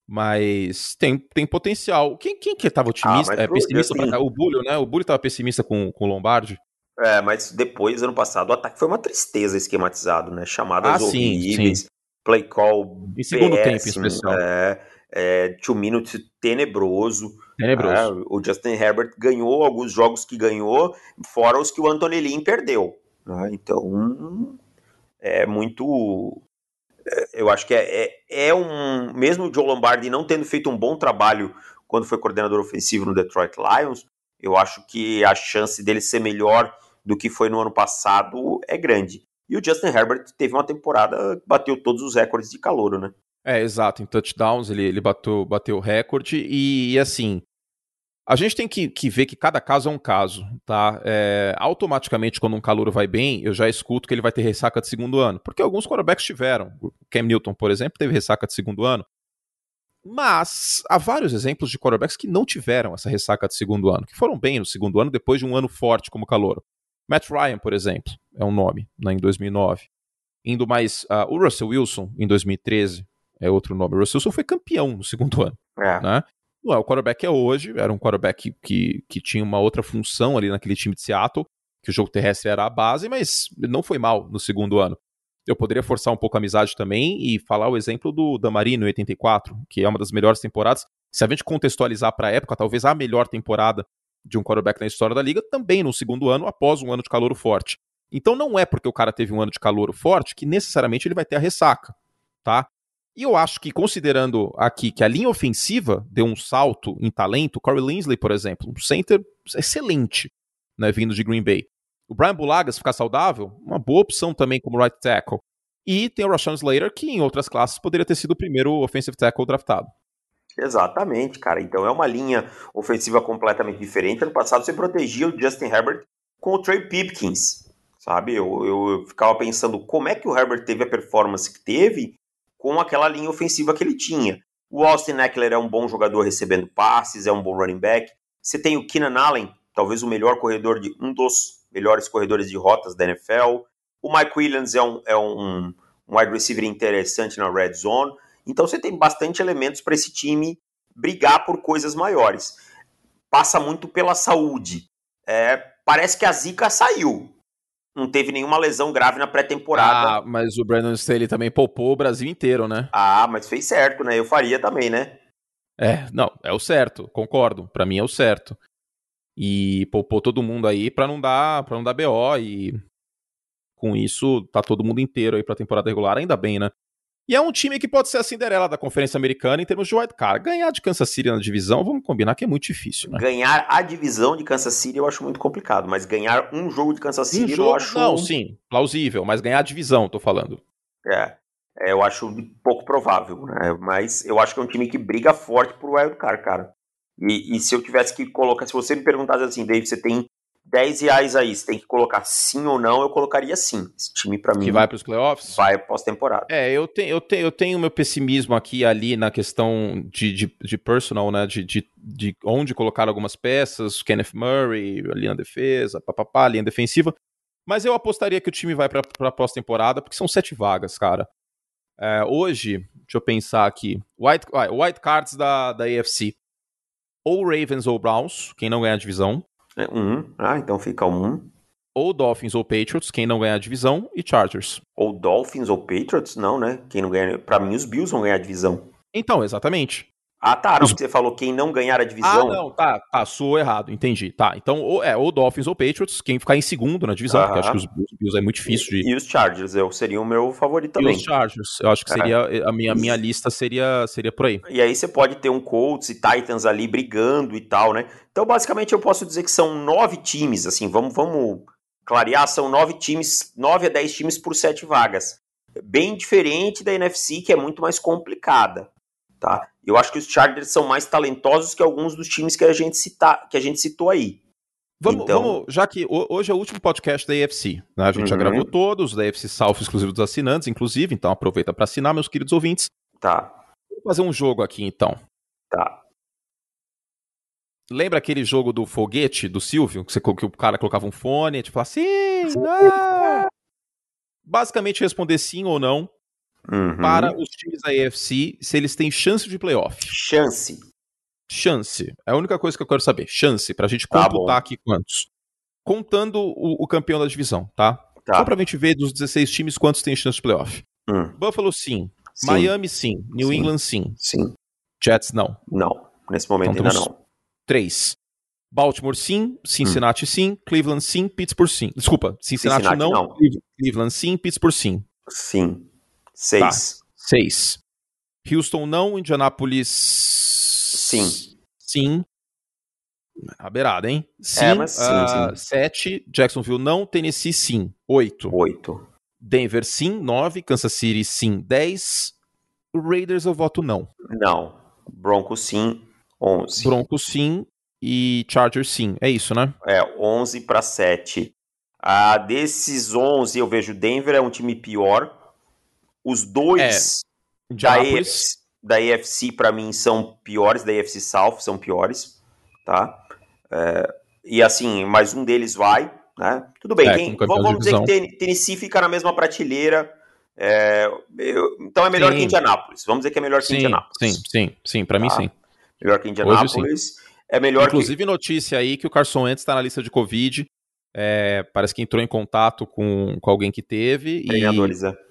A: Mas tem, tem potencial. Quem, quem que tava otimista? Ah, é, pessimista Justin... pra, O Bulho, né? O Bulho tava pessimista com, com o Lombardi.
B: É, mas depois, ano passado, o ataque foi uma tristeza esquematizado, né? Chamadas ah, horríveis, sim, sim. play call
A: Em segundo péssimo, tempo, em especial.
B: É, é, two minutes tenebroso.
A: Tenebroso. É,
B: o Justin Herbert ganhou alguns jogos que ganhou, fora os que o Anthony Lynn perdeu. Né? Então, é muito. É, eu acho que é, é, é, um. Mesmo o Joe Lombardi não tendo feito um bom trabalho quando foi coordenador ofensivo no Detroit Lions, eu acho que a chance dele ser melhor do que foi no ano passado é grande. E o Justin Herbert teve uma temporada que bateu todos os recordes de calor, né?
A: É, exato. Em touchdowns ele, ele bateu, bateu o recorde e, e assim. A gente tem que, que, ver que cada caso é um caso, tá? É, automaticamente, quando um calor vai bem, eu já escuto que ele vai ter ressaca de segundo ano. Porque alguns quarterbacks tiveram. O Cam Newton, por exemplo, teve ressaca de segundo ano. Mas há vários exemplos de quarterbacks que não tiveram essa ressaca de segundo ano, que foram bem no segundo ano depois de um ano forte como calor. Matt Ryan, por exemplo, é um nome, né, em 2009. Indo mais, uh, o Russell Wilson, em 2013, é outro nome. O Russell Wilson foi campeão no segundo ano. É. Né? Não é o quarterback é hoje, era um quarterback que, que tinha uma outra função ali naquele time de Seattle, que o jogo terrestre era a base, mas não foi mal no segundo ano. Eu poderia forçar um pouco a amizade também e falar o exemplo do Damarino em 84, que é uma das melhores temporadas. Se a gente contextualizar para a época, talvez a melhor temporada de um quarterback na história da liga, também no segundo ano, após um ano de calor forte. Então não é porque o cara teve um ano de calor forte que necessariamente ele vai ter a ressaca, tá? E eu acho que, considerando aqui que a linha ofensiva deu um salto em talento, Corey Linsley, por exemplo, um center excelente, né, vindo de Green Bay. O Brian Bulagas ficar saudável, uma boa opção também como right tackle. E tem o Rashawn Slater, que em outras classes poderia ter sido o primeiro offensive tackle draftado.
B: Exatamente, cara. Então é uma linha ofensiva completamente diferente. Ano passado você protegia o Justin Herbert com o Trey Pipkins, sabe? Eu, eu, eu ficava pensando como é que o Herbert teve a performance que teve com aquela linha ofensiva que ele tinha. O Austin Eckler é um bom jogador recebendo passes, é um bom running back. Você tem o Keenan Allen, talvez o melhor corredor de um dos melhores corredores de rotas da NFL. O Mike Williams é um, é um, um wide receiver interessante na red zone. Então você tem bastante elementos para esse time brigar por coisas maiores. Passa muito pela saúde. É, parece que a zica saiu não teve nenhuma lesão grave na pré-temporada.
A: Ah, mas o Brandon Staley também poupou o Brasil inteiro, né?
B: Ah, mas fez certo, né? Eu faria também, né?
A: É, não, é o certo, concordo. Para mim é o certo. E poupou todo mundo aí para não dar, para não dar BO e com isso tá todo mundo inteiro aí para temporada regular, ainda bem, né? E é um time que pode ser a Cinderela da Conferência Americana em termos de wildcard. Ganhar de Kansas City na divisão, vamos combinar que é muito difícil, né?
B: Ganhar a divisão de Kansas City eu acho muito complicado, mas ganhar um jogo de Kansas City um jogo, eu acho...
A: Não, sim, plausível, mas ganhar a divisão, tô falando.
B: É, é eu acho pouco provável, né? Mas eu acho que é um time que briga forte pro wildcard, cara. E, e se eu tivesse que colocar, se você me perguntasse assim, Dave, você tem 10 reais aí, você tem que colocar sim ou não, eu colocaria sim. Esse time para mim.
A: Que vai para os playoffs?
B: Vai pós-temporada.
A: É, eu tenho, eu tenho, eu tenho meu pessimismo aqui ali na questão de, de, de personal, né? De, de, de onde colocar algumas peças, Kenneth Murray, ali na defesa, papapá, linha defensiva. Mas eu apostaria que o time vai para pós-temporada, porque são sete vagas, cara. É, hoje, deixa eu pensar aqui. White, white cards da, da AFC. Ou Ravens ou Browns, quem não ganha a divisão.
B: É um. Ah, então fica um.
A: Ou Dolphins ou Patriots, quem não ganha a divisão, e Chargers.
B: Ou Dolphins ou Patriots? Não, né? Quem não ganha. Pra mim, os Bills vão ganhar a divisão.
A: Então, exatamente.
B: Ah, tá. Não, você falou quem não ganhar a divisão.
A: Ah, não, tá. Passou errado, entendi. Tá. Então, ou, é, ou Dolphins ou Patriots, quem ficar em segundo na divisão, porque acho que os Bills é muito difícil de.
B: E os Chargers, eu seria o meu favorito também. E
A: os Chargers, eu acho que é. seria. É. A minha, a minha lista seria, seria por aí.
B: E aí você pode ter um Colts e Titans ali brigando e tal, né? Então, basicamente, eu posso dizer que são nove times, assim, vamos, vamos clarear, são nove times, nove a dez times por sete vagas. Bem diferente da NFC, que é muito mais complicada. Tá? Eu acho que os Chargers são mais talentosos que alguns dos times que a gente, cita, que a gente citou aí.
A: Vamos, então... vamos, já que hoje é o último podcast da AFC, né? a gente uhum. já gravou todos, da AFC South exclusivo dos assinantes, inclusive, então aproveita para assinar, meus queridos ouvintes.
B: Tá.
A: Vou fazer um jogo aqui, então.
B: Tá.
A: Lembra aquele jogo do foguete, do Silvio, que, você, que o cara colocava um fone e te falava sim, não. Basicamente responder sim ou não uhum. para os times da AFC se eles têm chance de playoff.
B: Chance.
A: Chance. É a única coisa que eu quero saber. Chance, pra gente tá computar aqui quantos. Contando o, o, campeão da divisão, tá? tá? Só pra gente ver dos 16 times quantos têm chance de playoff.
B: Hum.
A: Buffalo, sim. sim. Miami, sim. New sim. England, sim.
B: Sim.
A: Jets, não.
B: Não. Nesse momento então, ainda não.
A: Três. Baltimore, sim. Cincinnati, hum. sim. Cleveland, sim. Pittsburgh, sim. Desculpa. Cincinnati, Cincinnati não. não. Cleveland, sim. Pittsburgh, sim.
B: Sim. Seis. Tá.
A: Seis. Houston não, Indianapolis.
B: Sim.
A: Sim. A beirada, hein?
B: Sim. É, mas sim, uh,
A: sim. Sete. Jacksonville não. Tennessee sim. Oito.
B: Oito.
A: Denver sim. Nove. Kansas City sim. Dez. Raiders eu voto não.
B: Não. Broncos sim. Onze.
A: Broncos sim. E Chargers sim. É isso, né?
B: É, onze para sete. Ah, desses onze eu vejo Denver é um time pior. Os dois é, da, EFC, da EFC, para mim, são piores, da EFC South são piores, tá? É, e assim, mais um deles vai, né? Tudo bem, é, quem, vamos dizer que Tennessee fica na mesma prateleira. É, eu, então é melhor sim. que Indianápolis. Vamos dizer que é melhor que
A: sim,
B: Indianápolis.
A: Sim, sim, sim, para tá? mim sim.
B: Melhor que Indianápolis. É melhor
A: Inclusive,
B: que...
A: notícia aí que o Carson Wentz está na lista de Covid. É, parece que entrou em contato com, com alguém que teve.
B: Treinadores,
A: e...
B: é.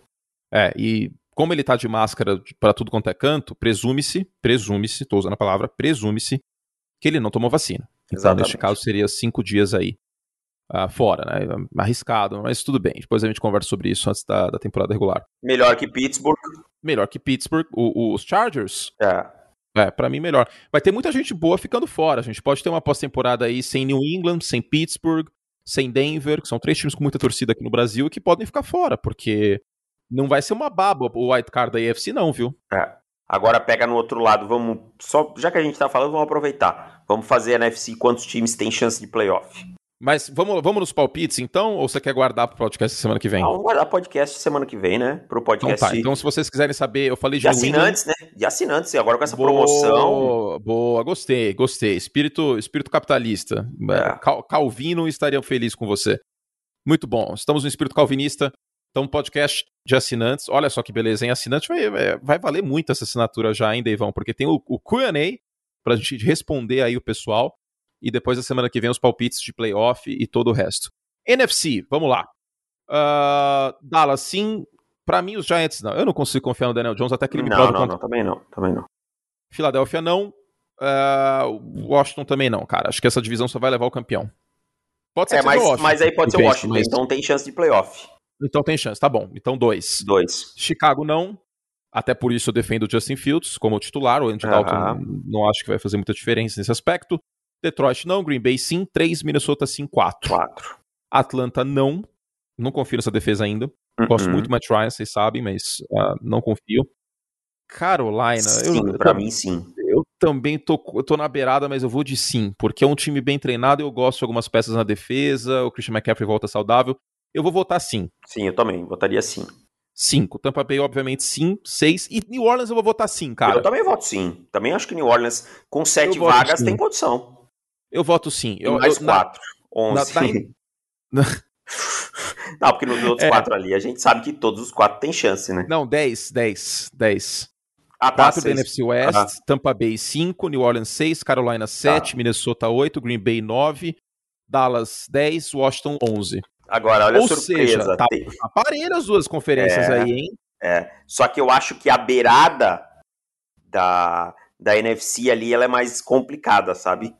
A: É, e como ele tá de máscara para tudo quanto é canto, presume-se, presume-se, tô usando a palavra, presume-se que ele não tomou vacina. Então, Exatamente. neste caso, seria cinco dias aí uh, fora, né? Arriscado, mas tudo bem. Depois a gente conversa sobre isso antes da, da temporada regular.
B: Melhor que Pittsburgh.
A: Melhor que Pittsburgh. O, os Chargers.
B: É.
A: É, pra mim melhor. Vai ter muita gente boa ficando fora. A gente pode ter uma pós-temporada aí sem New England, sem Pittsburgh, sem Denver, que são três times com muita torcida aqui no Brasil e que podem ficar fora, porque não vai ser uma baba o white card da EFC, não, viu?
B: É. Agora pega no outro lado, vamos. Só, já que a gente tá falando, vamos aproveitar. Vamos fazer a NFC quantos times têm chance de playoff.
A: Mas vamos, vamos nos palpites, então? Ou você quer guardar pro podcast semana que vem?
B: Não, vamos guardar podcast semana que vem, né? Pro podcast.
A: Então, tá. então se vocês quiserem saber, eu falei de,
B: de assinantes, né? De assinantes, agora com essa boa, promoção.
A: Boa, gostei, gostei. Espírito, espírito capitalista. É. Cal, Calvino estaria feliz com você. Muito bom. Estamos no espírito calvinista. Então, podcast de assinantes. Olha só que beleza, hein? Assinante vai, vai valer muito essa assinatura já, hein, Deivão? Porque tem o, o QA pra gente responder aí o pessoal. E depois da semana que vem, os palpites de playoff e todo o resto. NFC, vamos lá. Uh, Dallas, sim. Pra mim, os Giants, não. Eu não consigo confiar no Daniel Jones até que ele me
B: não,
A: prove
B: não, contra... não, também não, também não.
A: Filadélfia, não. Uh, Washington também não, cara. Acho que essa divisão só vai levar o campeão.
B: Pode ser é, mas, mas aí pode ser o Washington, mas... então tem chance de playoff.
A: Então tem chance, tá bom. Então dois.
B: Dois.
A: Chicago não. Até por isso eu defendo o Justin Fields como titular. O Andy Dalton não acho que vai fazer muita diferença nesse aspecto. Detroit não. Green Bay sim. Três. Minnesota sim. Quatro.
B: Quatro.
A: Atlanta não. Não confio nessa defesa ainda. Uh -uh. Gosto muito do Matt Ryan, vocês sabem, mas uh, não confio. Carolina.
B: Sim, eu, pra eu, mim sim.
A: Eu também tô, eu tô na beirada, mas eu vou de sim, porque é um time bem treinado, eu gosto de algumas peças na defesa, o Christian McCaffrey volta saudável. Eu vou votar sim.
B: Sim, eu também, votaria sim.
A: Cinco. Tampa Bay, obviamente, sim. Seis. E New Orleans eu vou votar sim, cara.
B: Eu também voto sim. Também acho que New Orleans, com sete vagas, sim. tem condição.
A: Eu voto sim. Eu,
B: mais eu, quatro. Na, onze. *laughs* Na. Não, porque nos outros é. quatro ali, a gente sabe que todos os quatro têm chance, né?
A: Não, dez, dez, dez. Ah, tá, 4 da NFC West, ah. Tampa Bay 5, New Orleans 6, Carolina 7, tá. Minnesota 8, Green Bay 9, Dallas 10, Washington 11.
B: Agora, olha Ou a surpresa. Seja,
A: tá tem... as duas conferências é, aí, hein?
B: É. Só que eu acho que a beirada da, da NFC ali ela é mais complicada, sabe?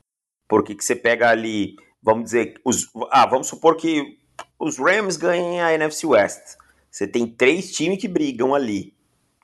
B: Porque que você pega ali, vamos dizer, os, ah, vamos supor que os Rams ganhem a NFC West. Você tem três times que brigam ali,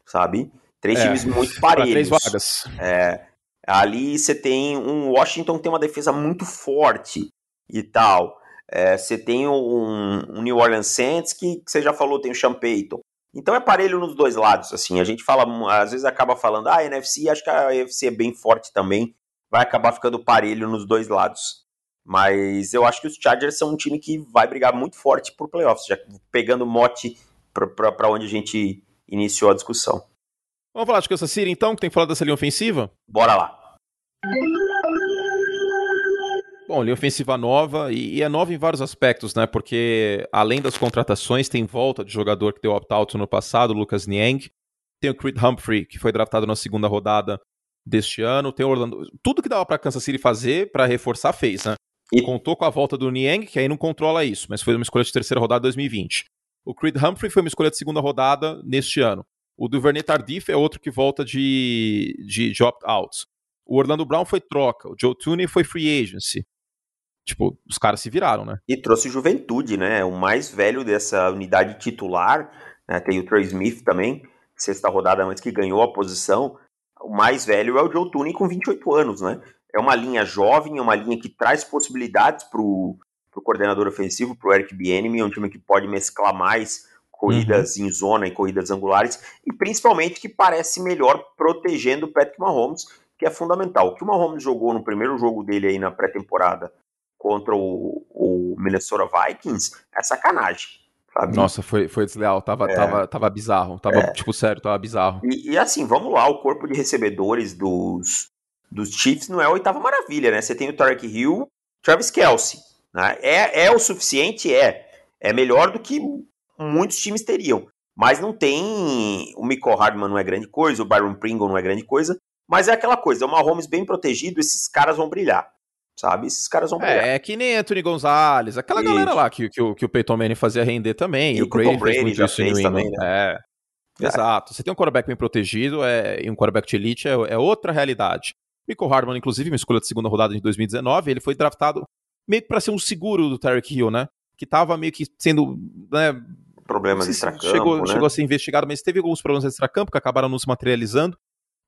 B: sabe? Três é, times muito parelhos. Três
A: vagas.
B: É, ali você tem um Washington que tem uma defesa muito forte e tal. É, você tem um, um, New Orleans Saints que, que, você já falou, tem o Sean Payton. Então é parelho nos dois lados, assim. A gente fala, às vezes acaba falando, ah, a NFC, acho que a NFC é bem forte também. Vai acabar ficando parelho nos dois lados. Mas eu acho que os Chargers são um time que vai brigar muito forte por playoffs, já pegando mote para onde a gente iniciou a discussão.
A: Vamos falar de Kansas City então, que tem que falar dessa linha ofensiva?
B: Bora lá.
A: Bom, linha ofensiva nova, e, e, é nova em vários aspectos, né? Porque além das contratações, tem volta de jogador que deu opt-out no passado, Lucas Niang. Tem o Creed Humphrey, que foi draftado na segunda rodada deste ano. Tem o Orlando. Tudo que dava para Kansas City fazer para reforçar, fez, né? E contou com a volta do Niang, que aí não controla isso, mas foi uma escolha de terceira rodada 2020. O Creed Humphrey foi uma escolha de segunda rodada neste ano. O Duvernay Tardif é outro que volta de, de, de opt-outs. O Orlando Brown foi troca. O Joe Tooney foi free agency. Tipo, os caras se viraram, né?
B: E trouxe juventude, né? O mais velho dessa unidade titular, né? tem o Trey Smith também, sexta rodada antes que ganhou a posição. O mais velho é o Joe Tooney com 28 anos, né? É uma linha jovem, é uma linha que traz possibilidades pro, pro coordenador ofensivo, pro Eric Bieniemy, é um time que pode mesclar mais corridas uhum. em zona e corridas angulares, e principalmente que parece melhor protegendo o Patrick Mahomes, que é fundamental. O que o Mahomes jogou no primeiro jogo dele aí na pré-temporada contra o, o, Minnesota Vikings é sacanagem. Sabe?
A: Nossa, foi, foi desleal, tava, é. tava, tava bizarro, tava, é. tipo, sério, tava bizarro.
B: E, e, assim, vamos lá, o corpo de recebedores dos, dos Chiefs não é a oitava maravilha, né? Você tem o Tarek Hill, Travis Kelsey, né? É, é o suficiente? É. É melhor do que muitos times teriam. Mas não tem. O Michael Hardman não é grande coisa, o Byron Pringle não é grande coisa. Mas é aquela coisa, é uma Holmes bem protegido, esses caras vão brilhar. Sabe? Esses caras vão é.
A: É, que nem Anthony Gonzalez, aquela Isso. galera lá que, que, o, que o Peyton Manning fazia render também. E, o Brady, muito isso fez também, né? É. é. Exato. Você tem um quarterback bem protegido é, e um quarterback de elite é, é outra realidade. Michael Hardman, inclusive, uma escolha de segunda rodada de 2019, ele foi draftado meio que para ser um seguro do Tarek Hill, né? Que tava meio que sendo né,
B: problemas extracampo,
A: chegou,
B: né?
A: chegou a ser investigado, mas teve alguns problemas extracampo que acabaram não se materializando.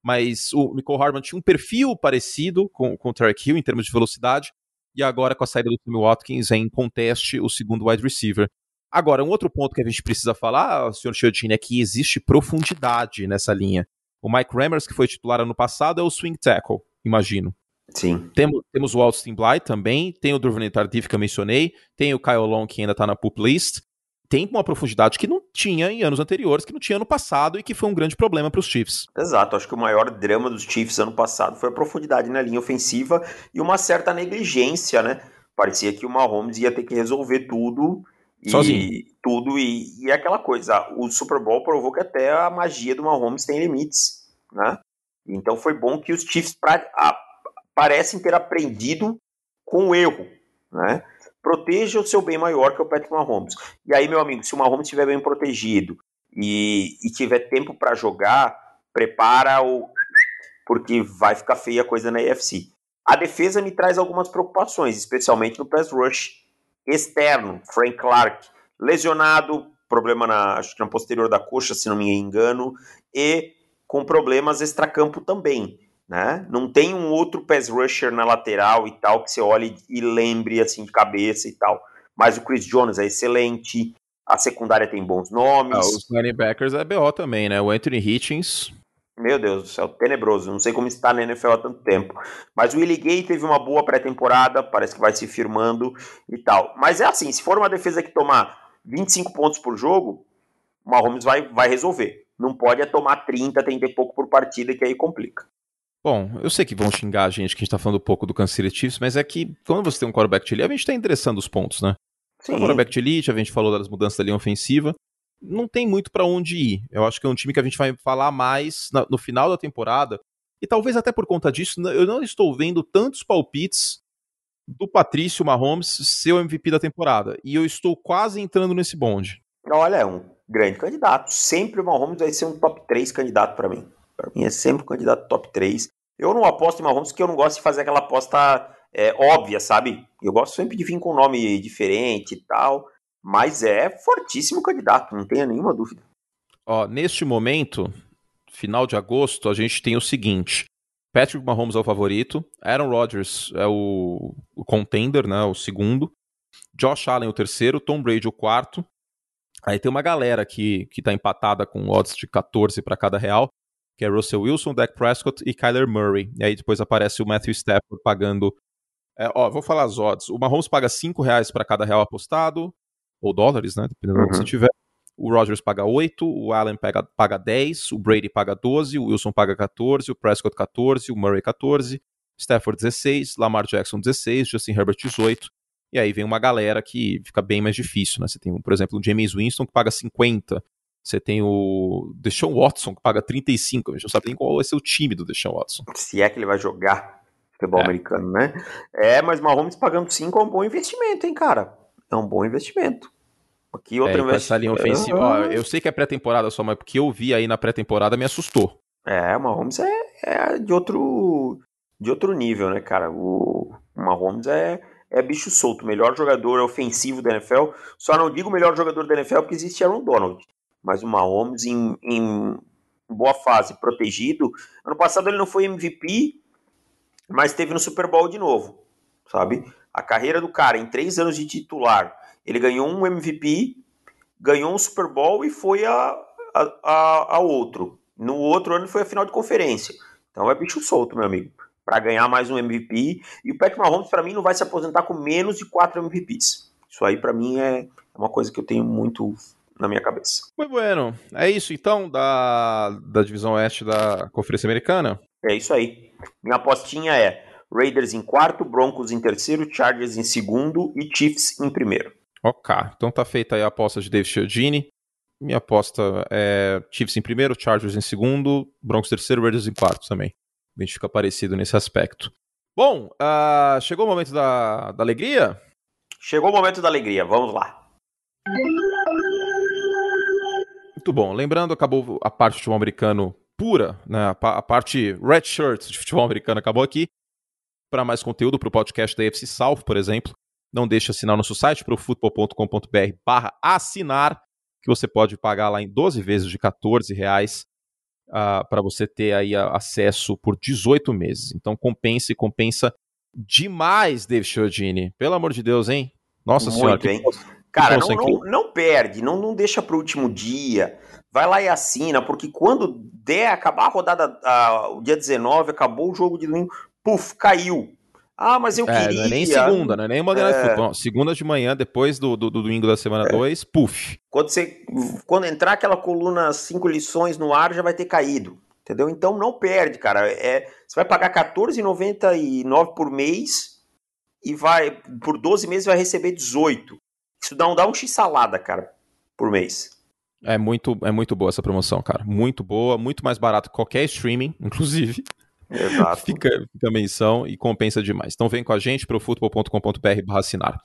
A: Mas o Michael Hardman tinha um perfil parecido com, com o Tarek Hill em termos de velocidade. E agora, com a saída do Timmy Watkins, é em conteste o segundo wide receiver. Agora, um outro ponto que a gente precisa falar, senhor Chiodini, é que existe profundidade nessa linha. O Mike Rammers, que foi titular ano passado, é o swing tackle, imagino.
B: Sim.
A: Temos, temos o Austin Bly também, tem o Durvan Tardif que eu mencionei, tem o Kyle Long que ainda está na pup list, tem uma profundidade que não tinha em anos anteriores, que não tinha no passado e que foi um grande problema para os Chiefs.
B: Exato, acho que o maior drama dos Chiefs ano passado foi a profundidade na linha ofensiva e uma certa negligência, né? Parecia que o Mahomes ia ter que resolver tudo e
A: Sozinho.
B: tudo e, e aquela coisa. O Super Bowl provou que até a magia do Mahomes tem limites, né? Então foi bom que os Chiefs pra, a, parecem ter aprendido com o erro, né? Proteja o seu bem maior que é o Patrick Mahomes. E aí, meu amigo, se o Mahomes estiver bem protegido e, e tiver tempo para jogar, prepara o porque vai ficar feia a coisa na AFC. A defesa me traz algumas preocupações, especialmente no pass rush externo. Frank Clark lesionado, problema na, acho que na posterior da coxa, se não me engano, e com problemas extracampo também né? Não tem um outro pass rusher na lateral e tal que você olhe e lembre assim de cabeça e tal. Mas o Chris Jones é excelente, a secundária tem bons nomes. Ah,
A: os linebackers é BO também, né? O Anthony Hitchens.
B: Meu Deus do céu, tenebroso. Não sei como está na NFL há tanto tempo. Mas o Willie Gay teve uma boa pré-temporada, parece que vai se firmando e tal. Mas é assim, se for uma defesa que tomar 25 pontos por jogo, o Mahomes vai, vai resolver. Não pode é tomar 30, 30 e pouco por partida, que aí complica.
A: Bom, eu sei que vão xingar a gente que a gente tá falando um pouco do Kansas City Chiefs, mas é que quando você tem um quarterback de elite, a gente tá interessando os pontos, né? Sim. Um quarterback de elite, a gente falou das mudanças da linha ofensiva, não tem muito para onde ir. Eu acho que é um time que a gente vai falar mais na, no final da temporada, e talvez até por conta disso, eu não estou vendo tantos palpites do Patrício Mahomes ser o MVP da temporada, e eu estou quase entrando nesse bonde.
B: Olha, é um grande candidato. Sempre o Mahomes vai ser um top 3 candidato para mim. Para mim é sempre um candidato top 3. Eu não aposto em Mahomes porque eu não gosto de fazer aquela aposta é, óbvia, sabe? Eu gosto sempre de vir com um nome diferente e tal. Mas é fortíssimo candidato, não tenha nenhuma dúvida.
A: Ó, neste momento, final de agosto, a gente tem o seguinte: Patrick Mahomes é o favorito, Aaron Rodgers é o, o contender, né? O segundo. Josh Allen o terceiro, Tom Brady o quarto. Aí tem uma galera que, que tá empatada com odds de 14 para cada real, que é Russell Wilson, Dak Prescott e Kyler Murray. E aí depois aparece o Matthew Stafford pagando. É, ó, vou falar as odds. O Mahomes paga 5 reais para cada real apostado, ou dólares, né? Dependendo uhum. do que você tiver. O Rodgers paga 8, o Allen paga, paga 10, o Brady paga 12, o Wilson paga 14, o Prescott 14, o Murray 14, Stafford 16, Lamar Jackson 16, Justin Herbert 18. E aí vem uma galera que fica bem mais difícil, né? Você tem, por exemplo, o James Winston que paga 50, você tem o Deshaun Watson, que paga 35. A gente não sabe nem qual vai ser o time do Deshaun Watson.
B: Se é que ele vai jogar futebol é. americano, né? É, mas Mahomes pagando 5 é um bom investimento, hein, cara? É um bom investimento.
A: Aqui outra é, essa linha ofensiva. Ó, eu sei que é pré-temporada só, mas porque eu vi aí na pré-temporada me assustou.
B: É, o Mahomes é, é de outro de outro nível, né, cara? O, o Mahomes é, é bicho solto, melhor jogador ofensivo da NFL. Só não digo melhor jogador da NFL porque existe Aaron Donald mas o Mahomes em, em boa fase, protegido. Ano passado ele não foi MVP, mas teve no Super Bowl de novo, sabe? A carreira do cara em três anos de titular, ele ganhou um MVP, ganhou um Super Bowl e foi a, a, a, a outro. No outro ano foi a final de conferência. Então é bicho solto, meu amigo. Para ganhar mais um MVP. E o Patrick Mahomes, para mim, não vai se aposentar com menos de quatro MVPs. Isso aí, para mim, é uma coisa que eu tenho muito na minha cabeça.
A: Muito bueno. É isso então da, da divisão oeste da Conferência Americana?
B: É isso aí. Minha apostinha é Raiders em quarto, Broncos em terceiro, Chargers em segundo e Chiefs em primeiro.
A: Ok, então tá feita aí a aposta de David Chiodini. Minha aposta é Chiefs em primeiro, Chargers em segundo, Broncos em terceiro, Raiders em quarto também. A gente fica parecido nesse aspecto. Bom, uh, chegou o momento da, da alegria?
B: Chegou o momento da alegria, vamos lá.
A: Muito bom. Lembrando, acabou a parte de futebol americano pura, né? A, parte red shirt de futebol americano acabou aqui. Para mais conteúdo, para o podcast da UFC South, por exemplo, não deixe de assinar nosso site, profutbol.com.br barra assinar, que você pode pagar lá em 12 vezes de 14 reais uh, ah, para você ter aí acesso por 18 meses. Então compensa e compensa demais, David Chiodini. Pelo amor de Deus, hein? Nossa
B: Muito,
A: senhora.
B: Hein? Cara, não, não, não, perde, não, não deixa para o último dia. Vai lá e assina, porque quando der, acabar a rodada, a, o dia 19, acabou o jogo de domingo, puf, caiu. Ah, mas eu é, queria.
A: Não é nem segunda, não é nem uma é... Segunda de manhã, depois do, do, do domingo da semana 2, é. puf.
B: Quando, você, quando entrar aquela coluna cinco lições no ar, já vai ter caído. Entendeu? Então não perde, cara. É, você vai pagar R$14,99 por mês e vai por 12 meses vai receber 18. Isso dá um, dá um x-salada, cara, por mês.
A: É muito, é muito boa essa promoção, cara. Muito boa, muito mais barato que qualquer streaming, *laughs* inclusive.
B: Exato.
A: fica, fica menção e compensa demais. Então vem com a gente para o futebol.com.br barra assinar.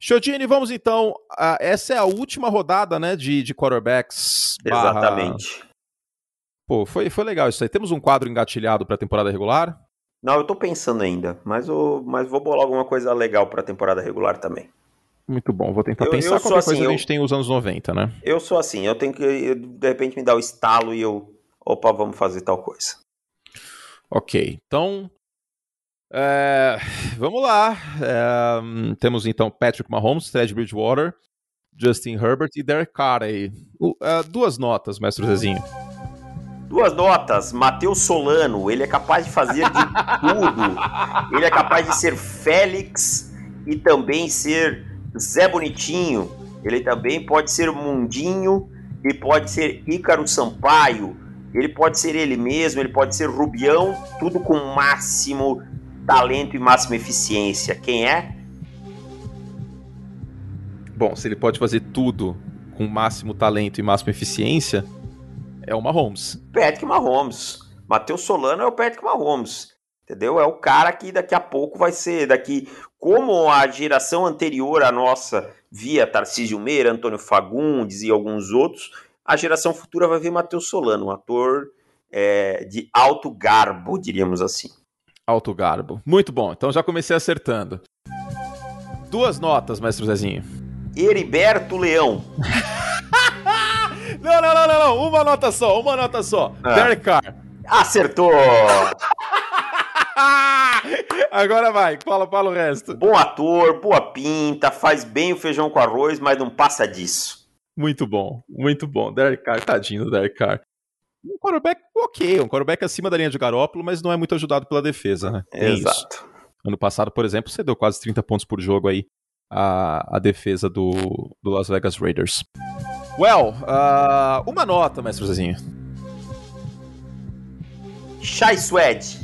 A: Chodini, vamos então. Uh, essa é a última rodada, né, de, de quarterbacks.
B: Exatamente. Barra...
A: Pô, foi, foi legal isso aí. Temos um quadro engatilhado para a temporada regular?
B: Não, eu tô pensando ainda, mas, eu, mas vou bolar alguma coisa legal para a temporada regular também.
A: Muito bom, vou tentar eu, pensar eu qualquer assim, coisa eu, a gente tem os anos 90, né?
B: Eu sou assim, eu tenho que, de repente, me dar o estalo e eu, opa, vamos fazer tal coisa.
A: Ok, então, é, vamos lá. É, temos então Patrick Mahomes, Ted Bridgewater, Justin Herbert e Derek Carr aí. Uh, duas notas, mestre Zezinho.
B: Duas notas. Matheus Solano, ele é capaz de fazer de *laughs* tudo. Ele é capaz de ser Félix e também ser Zé Bonitinho. Ele também pode ser Mundinho e pode ser Ícaro Sampaio. Ele pode ser ele mesmo, ele pode ser Rubião, tudo com máximo talento e máxima eficiência. Quem é?
A: Bom, se ele pode fazer tudo com máximo talento e máxima eficiência, é o Mahomes.
B: Patrick Mahomes. Matheus Solano é o Patrick Mahomes. Entendeu? É o cara que daqui a pouco vai ser, daqui como a geração anterior à nossa via Tarcísio Meira, Antônio Fagundes e alguns outros, a geração futura vai ver Matheus Solano, um ator é, de alto garbo, diríamos assim.
A: Alto garbo. Muito bom. Então já comecei acertando. Duas notas, mestre Zezinho.
B: Heriberto Leão. *laughs*
A: não, não, não, não, não. Uma nota só, uma nota só. Ah. Derek Carr.
B: Acertou! *laughs*
A: Agora vai, fala, fala o resto.
B: Bom ator, boa pinta, faz bem o feijão com arroz, mas não passa disso.
A: Muito bom, muito bom. Derek Carr, tadinho do Derek Carr. Um quarterback ok, um quarterback acima da linha de Garópolo, mas não é muito ajudado pela defesa, né?
B: Tem Exato. Isso.
A: Ano passado, por exemplo, você deu quase 30 pontos por jogo aí a, a defesa do, do Las Vegas Raiders. Well, uh, uma nota, mestre Zezinho.
B: Chai Sweat.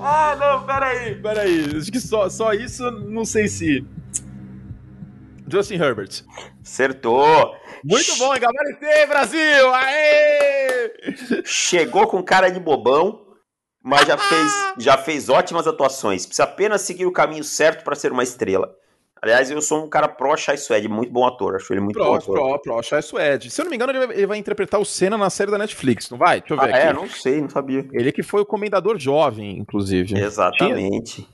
A: Ah, não, peraí, peraí. Acho que só, só isso, não sei se. Justin Herbert.
B: Acertou.
A: Muito bom, gabaritei, Brasil! Aê!
B: Chegou com cara de bobão, mas já fez, já fez ótimas atuações. Precisa apenas seguir o caminho certo para ser uma estrela. Aliás, eu sou um cara pró Chai Suede, muito bom ator, acho ele muito
A: pró,
B: bom ator.
A: Pró, pró, Chai Suede. Se eu não me engano, ele vai, ele vai, interpretar o Senna na série da Netflix, não vai? Deixa eu ver
B: ah,
A: aqui.
B: É, não sei, não sabia.
A: Ele que foi o comendador jovem, inclusive.
B: Exatamente.
A: Tinha,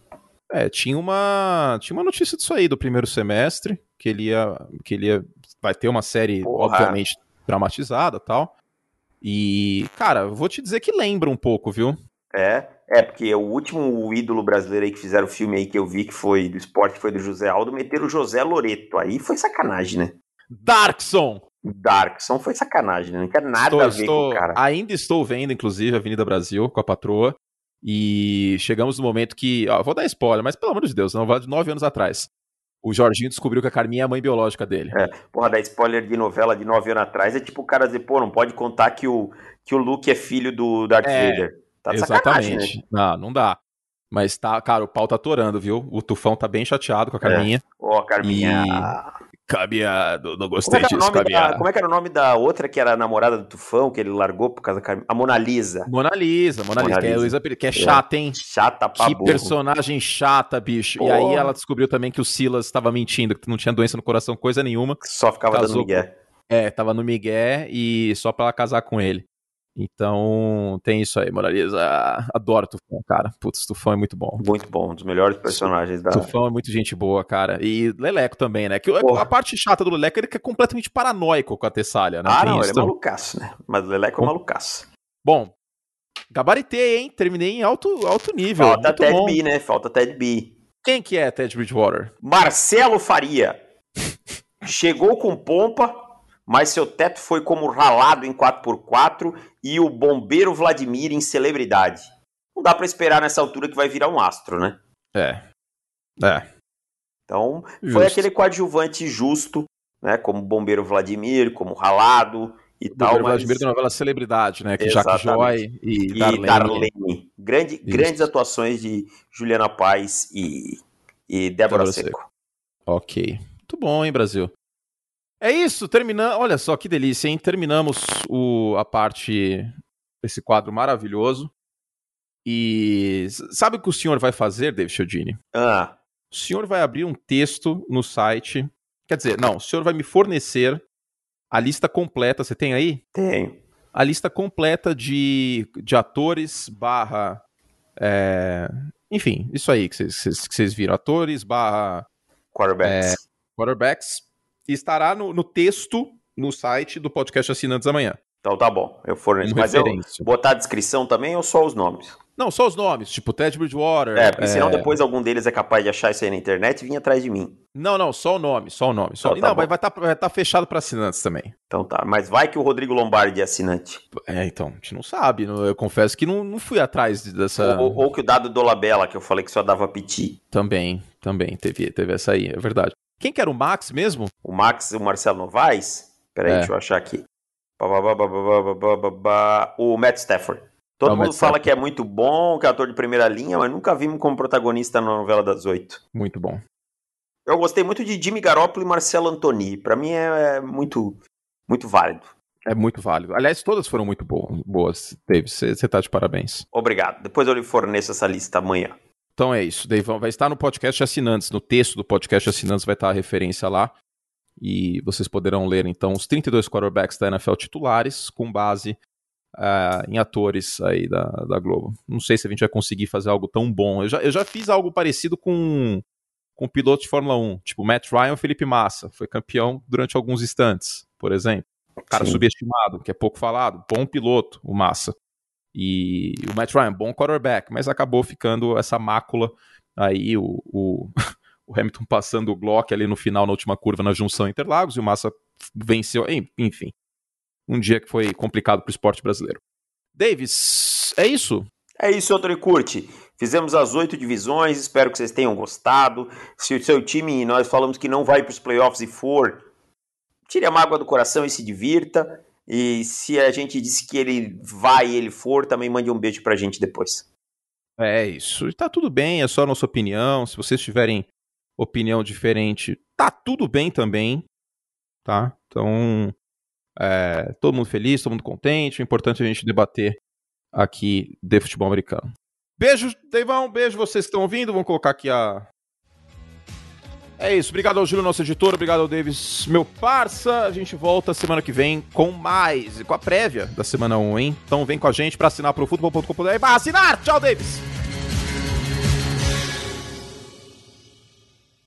A: é, tinha uma, tinha uma notícia disso aí, do primeiro semestre, que ele ia, que ele ia, vai ter uma série, Porra. obviamente, dramatizada tal. E, cara, vou te dizer que lembra um pouco, viu?
B: É, é, porque o último ídolo brasileiro aí que fizeram o filme aí que eu vi que foi do esporte, que foi do José Aldo, meteram o José Loreto. Aí foi sacanagem, né?
A: Darkson!
B: Darkson foi sacanagem, né? Não quer nada estou, a ver estou, com o cara.
A: Ainda estou vendo, inclusive, Avenida Brasil com a patroa. E chegamos no momento que. Ó, vou dar spoiler, mas pelo amor de Deus, não vai de nove anos atrás. O Jorginho descobriu que a Carminha é a mãe biológica dele.
B: É, porra, dar spoiler de novela de nove anos atrás é tipo o cara dizer, pô, não pode contar que o, que o Luke é filho do Darth é, Vader.
A: Tá Exatamente. Né? Não, não dá. Mas tá, cara, o pau tá atorando, viu? O Tufão tá bem chateado com a Carminha. É.
B: Ó, oh, Carminha.
A: E... Caminhado, não gostei como é disso,
B: da, como é que era o nome da outra que era a namorada do Tufão, que ele largou por causa da Carminha? A Mona Lisa.
A: Mona Lisa, Mona, Mona Lisa, Lisa. Que, é, que é chata, hein?
B: Chata pra
A: Que burro. personagem chata, bicho. Pô. E aí ela descobriu também que o Silas estava mentindo, que não tinha doença no coração, coisa nenhuma.
B: Só ficava Casou, dando migué.
A: É, tava no migué e só pra ela casar com ele. Então, tem isso aí, Moraliza. Adoro Tufão, cara. Putz, Tufão é muito bom.
B: Muito bom, um dos melhores personagens da.
A: Tufão é muito gente boa, cara. E Leleco também, né? Que Porra. a parte chata do Leleco é que é completamente paranoico com a Tessália, né?
B: Ah, tem não, ele é malucaço, né? Mas o Leleco é malucaço.
A: Bom, gabaritei, hein? Terminei em alto, alto nível.
B: Falta muito Ted bom. B, né? Falta Ted B.
A: Quem que é Ted Bridgewater?
B: Marcelo Faria. *laughs* Chegou com pompa, mas seu teto foi como ralado em 4x4 e o bombeiro Vladimir em celebridade. Não dá para esperar nessa altura que vai virar um astro, né?
A: É. É.
B: Então, justo. foi aquele coadjuvante justo, né? Como bombeiro Vladimir, como ralado e o tal.
A: Mas... Vladimir da novela Celebridade, né? Que Jack Joy e,
B: e Darlene. Darlene. Grande, grandes atuações de Juliana Paz e, e Débora Seco. Seco.
A: Ok. Muito bom, hein, Brasil? É isso, terminando. Olha só que delícia, hein? Terminamos o, a parte desse quadro maravilhoso. E sabe o que o senhor vai fazer, David Chiodini?
B: Ah.
A: O senhor vai abrir um texto no site. Quer dizer, não, o senhor vai me fornecer a lista completa. Você tem aí?
B: Tenho.
A: A lista completa de, de atores barra. É, enfim, isso aí que vocês viram. Atores barra.
B: Quarterbacks. É,
A: quarterbacks estará no, no texto no site do podcast Assinantes Amanhã.
B: Então tá bom, eu forneço. Mas eu botar a descrição também ou só os nomes?
A: Não, só os nomes, tipo Ted Bridgewater.
B: É, porque é... senão depois algum deles é capaz de achar isso aí na internet e vir atrás de mim.
A: Não, não, só o nome, só o nome. Só... Então, tá não, bom. mas vai estar tá, tá fechado para assinantes também.
B: Então tá, mas vai que o Rodrigo Lombardi é assinante.
A: É, então, a gente não sabe. Eu confesso que não, não fui atrás dessa.
B: Ou, ou que o dado do Labella, que eu falei que só dava piti.
A: Também, também, teve, teve essa aí, é verdade. Quem que era o Max mesmo?
B: O Max, o Marcelo Novaes? Peraí, é. deixa eu achar aqui. O Matt Stafford. Todo mundo fala que é muito bom, que é ator de primeira linha, mas nunca vimos como protagonista na novela das oito.
A: Muito bom.
B: Eu gostei muito de Jimmy Garoppolo e Marcelo Antoni. Para mim é, é, muito, muito válido.
A: É muito válido. Aliás, todas foram muito boas, David. Você tá de parabéns.
B: Obrigado. Depois eu lhe forneço essa lista amanhã.
A: Então é isso, Dave. Vai estar no podcast assinantes, no texto do podcast assinantes vai estar a referência lá. E vocês poderão ler então os 32 quarterbacks da NFL titulares com base uh, em atores aí da, da Globo. Não sei se a gente vai conseguir fazer algo tão bom. Eu já, eu já fiz algo parecido com com piloto de Fórmula 1, tipo Matt Ryan Felipe Massa, foi campeão durante alguns instantes, por exemplo. Cara Sim. subestimado, que é pouco falado, bom piloto, o Massa. E o Matt Ryan, bom quarterback, mas acabou ficando essa mácula aí, o, o, *laughs* o Hamilton passando o Glock ali no final, na última curva, na junção Interlagos, e o Massa venceu, enfim um dia que foi complicado para o esporte brasileiro. Davis, é isso?
B: É isso, Antônio Curti. Fizemos as oito divisões, espero que vocês tenham gostado. Se o seu time, nós falamos que não vai para os playoffs e for, tire a mágoa do coração e se divirta. E se a gente disse que ele vai e ele for, também mande um beijo para a gente depois.
A: É isso. Está tudo bem, é só a nossa opinião. Se vocês tiverem opinião diferente, tá tudo bem também. Tá? Então, é, todo mundo feliz, todo mundo contente. O importante é a gente debater aqui de futebol americano. Beijo, Deivão. Beijo vocês que estão ouvindo. Vamos colocar aqui a. É isso. Obrigado ao Júlio, nosso editor. Obrigado ao Davis, meu parça. A gente volta semana que vem com mais, com a prévia da semana 1, hein? Então vem com a gente para assinar pro futebol.com.br. Assinar! Tchau, Davis!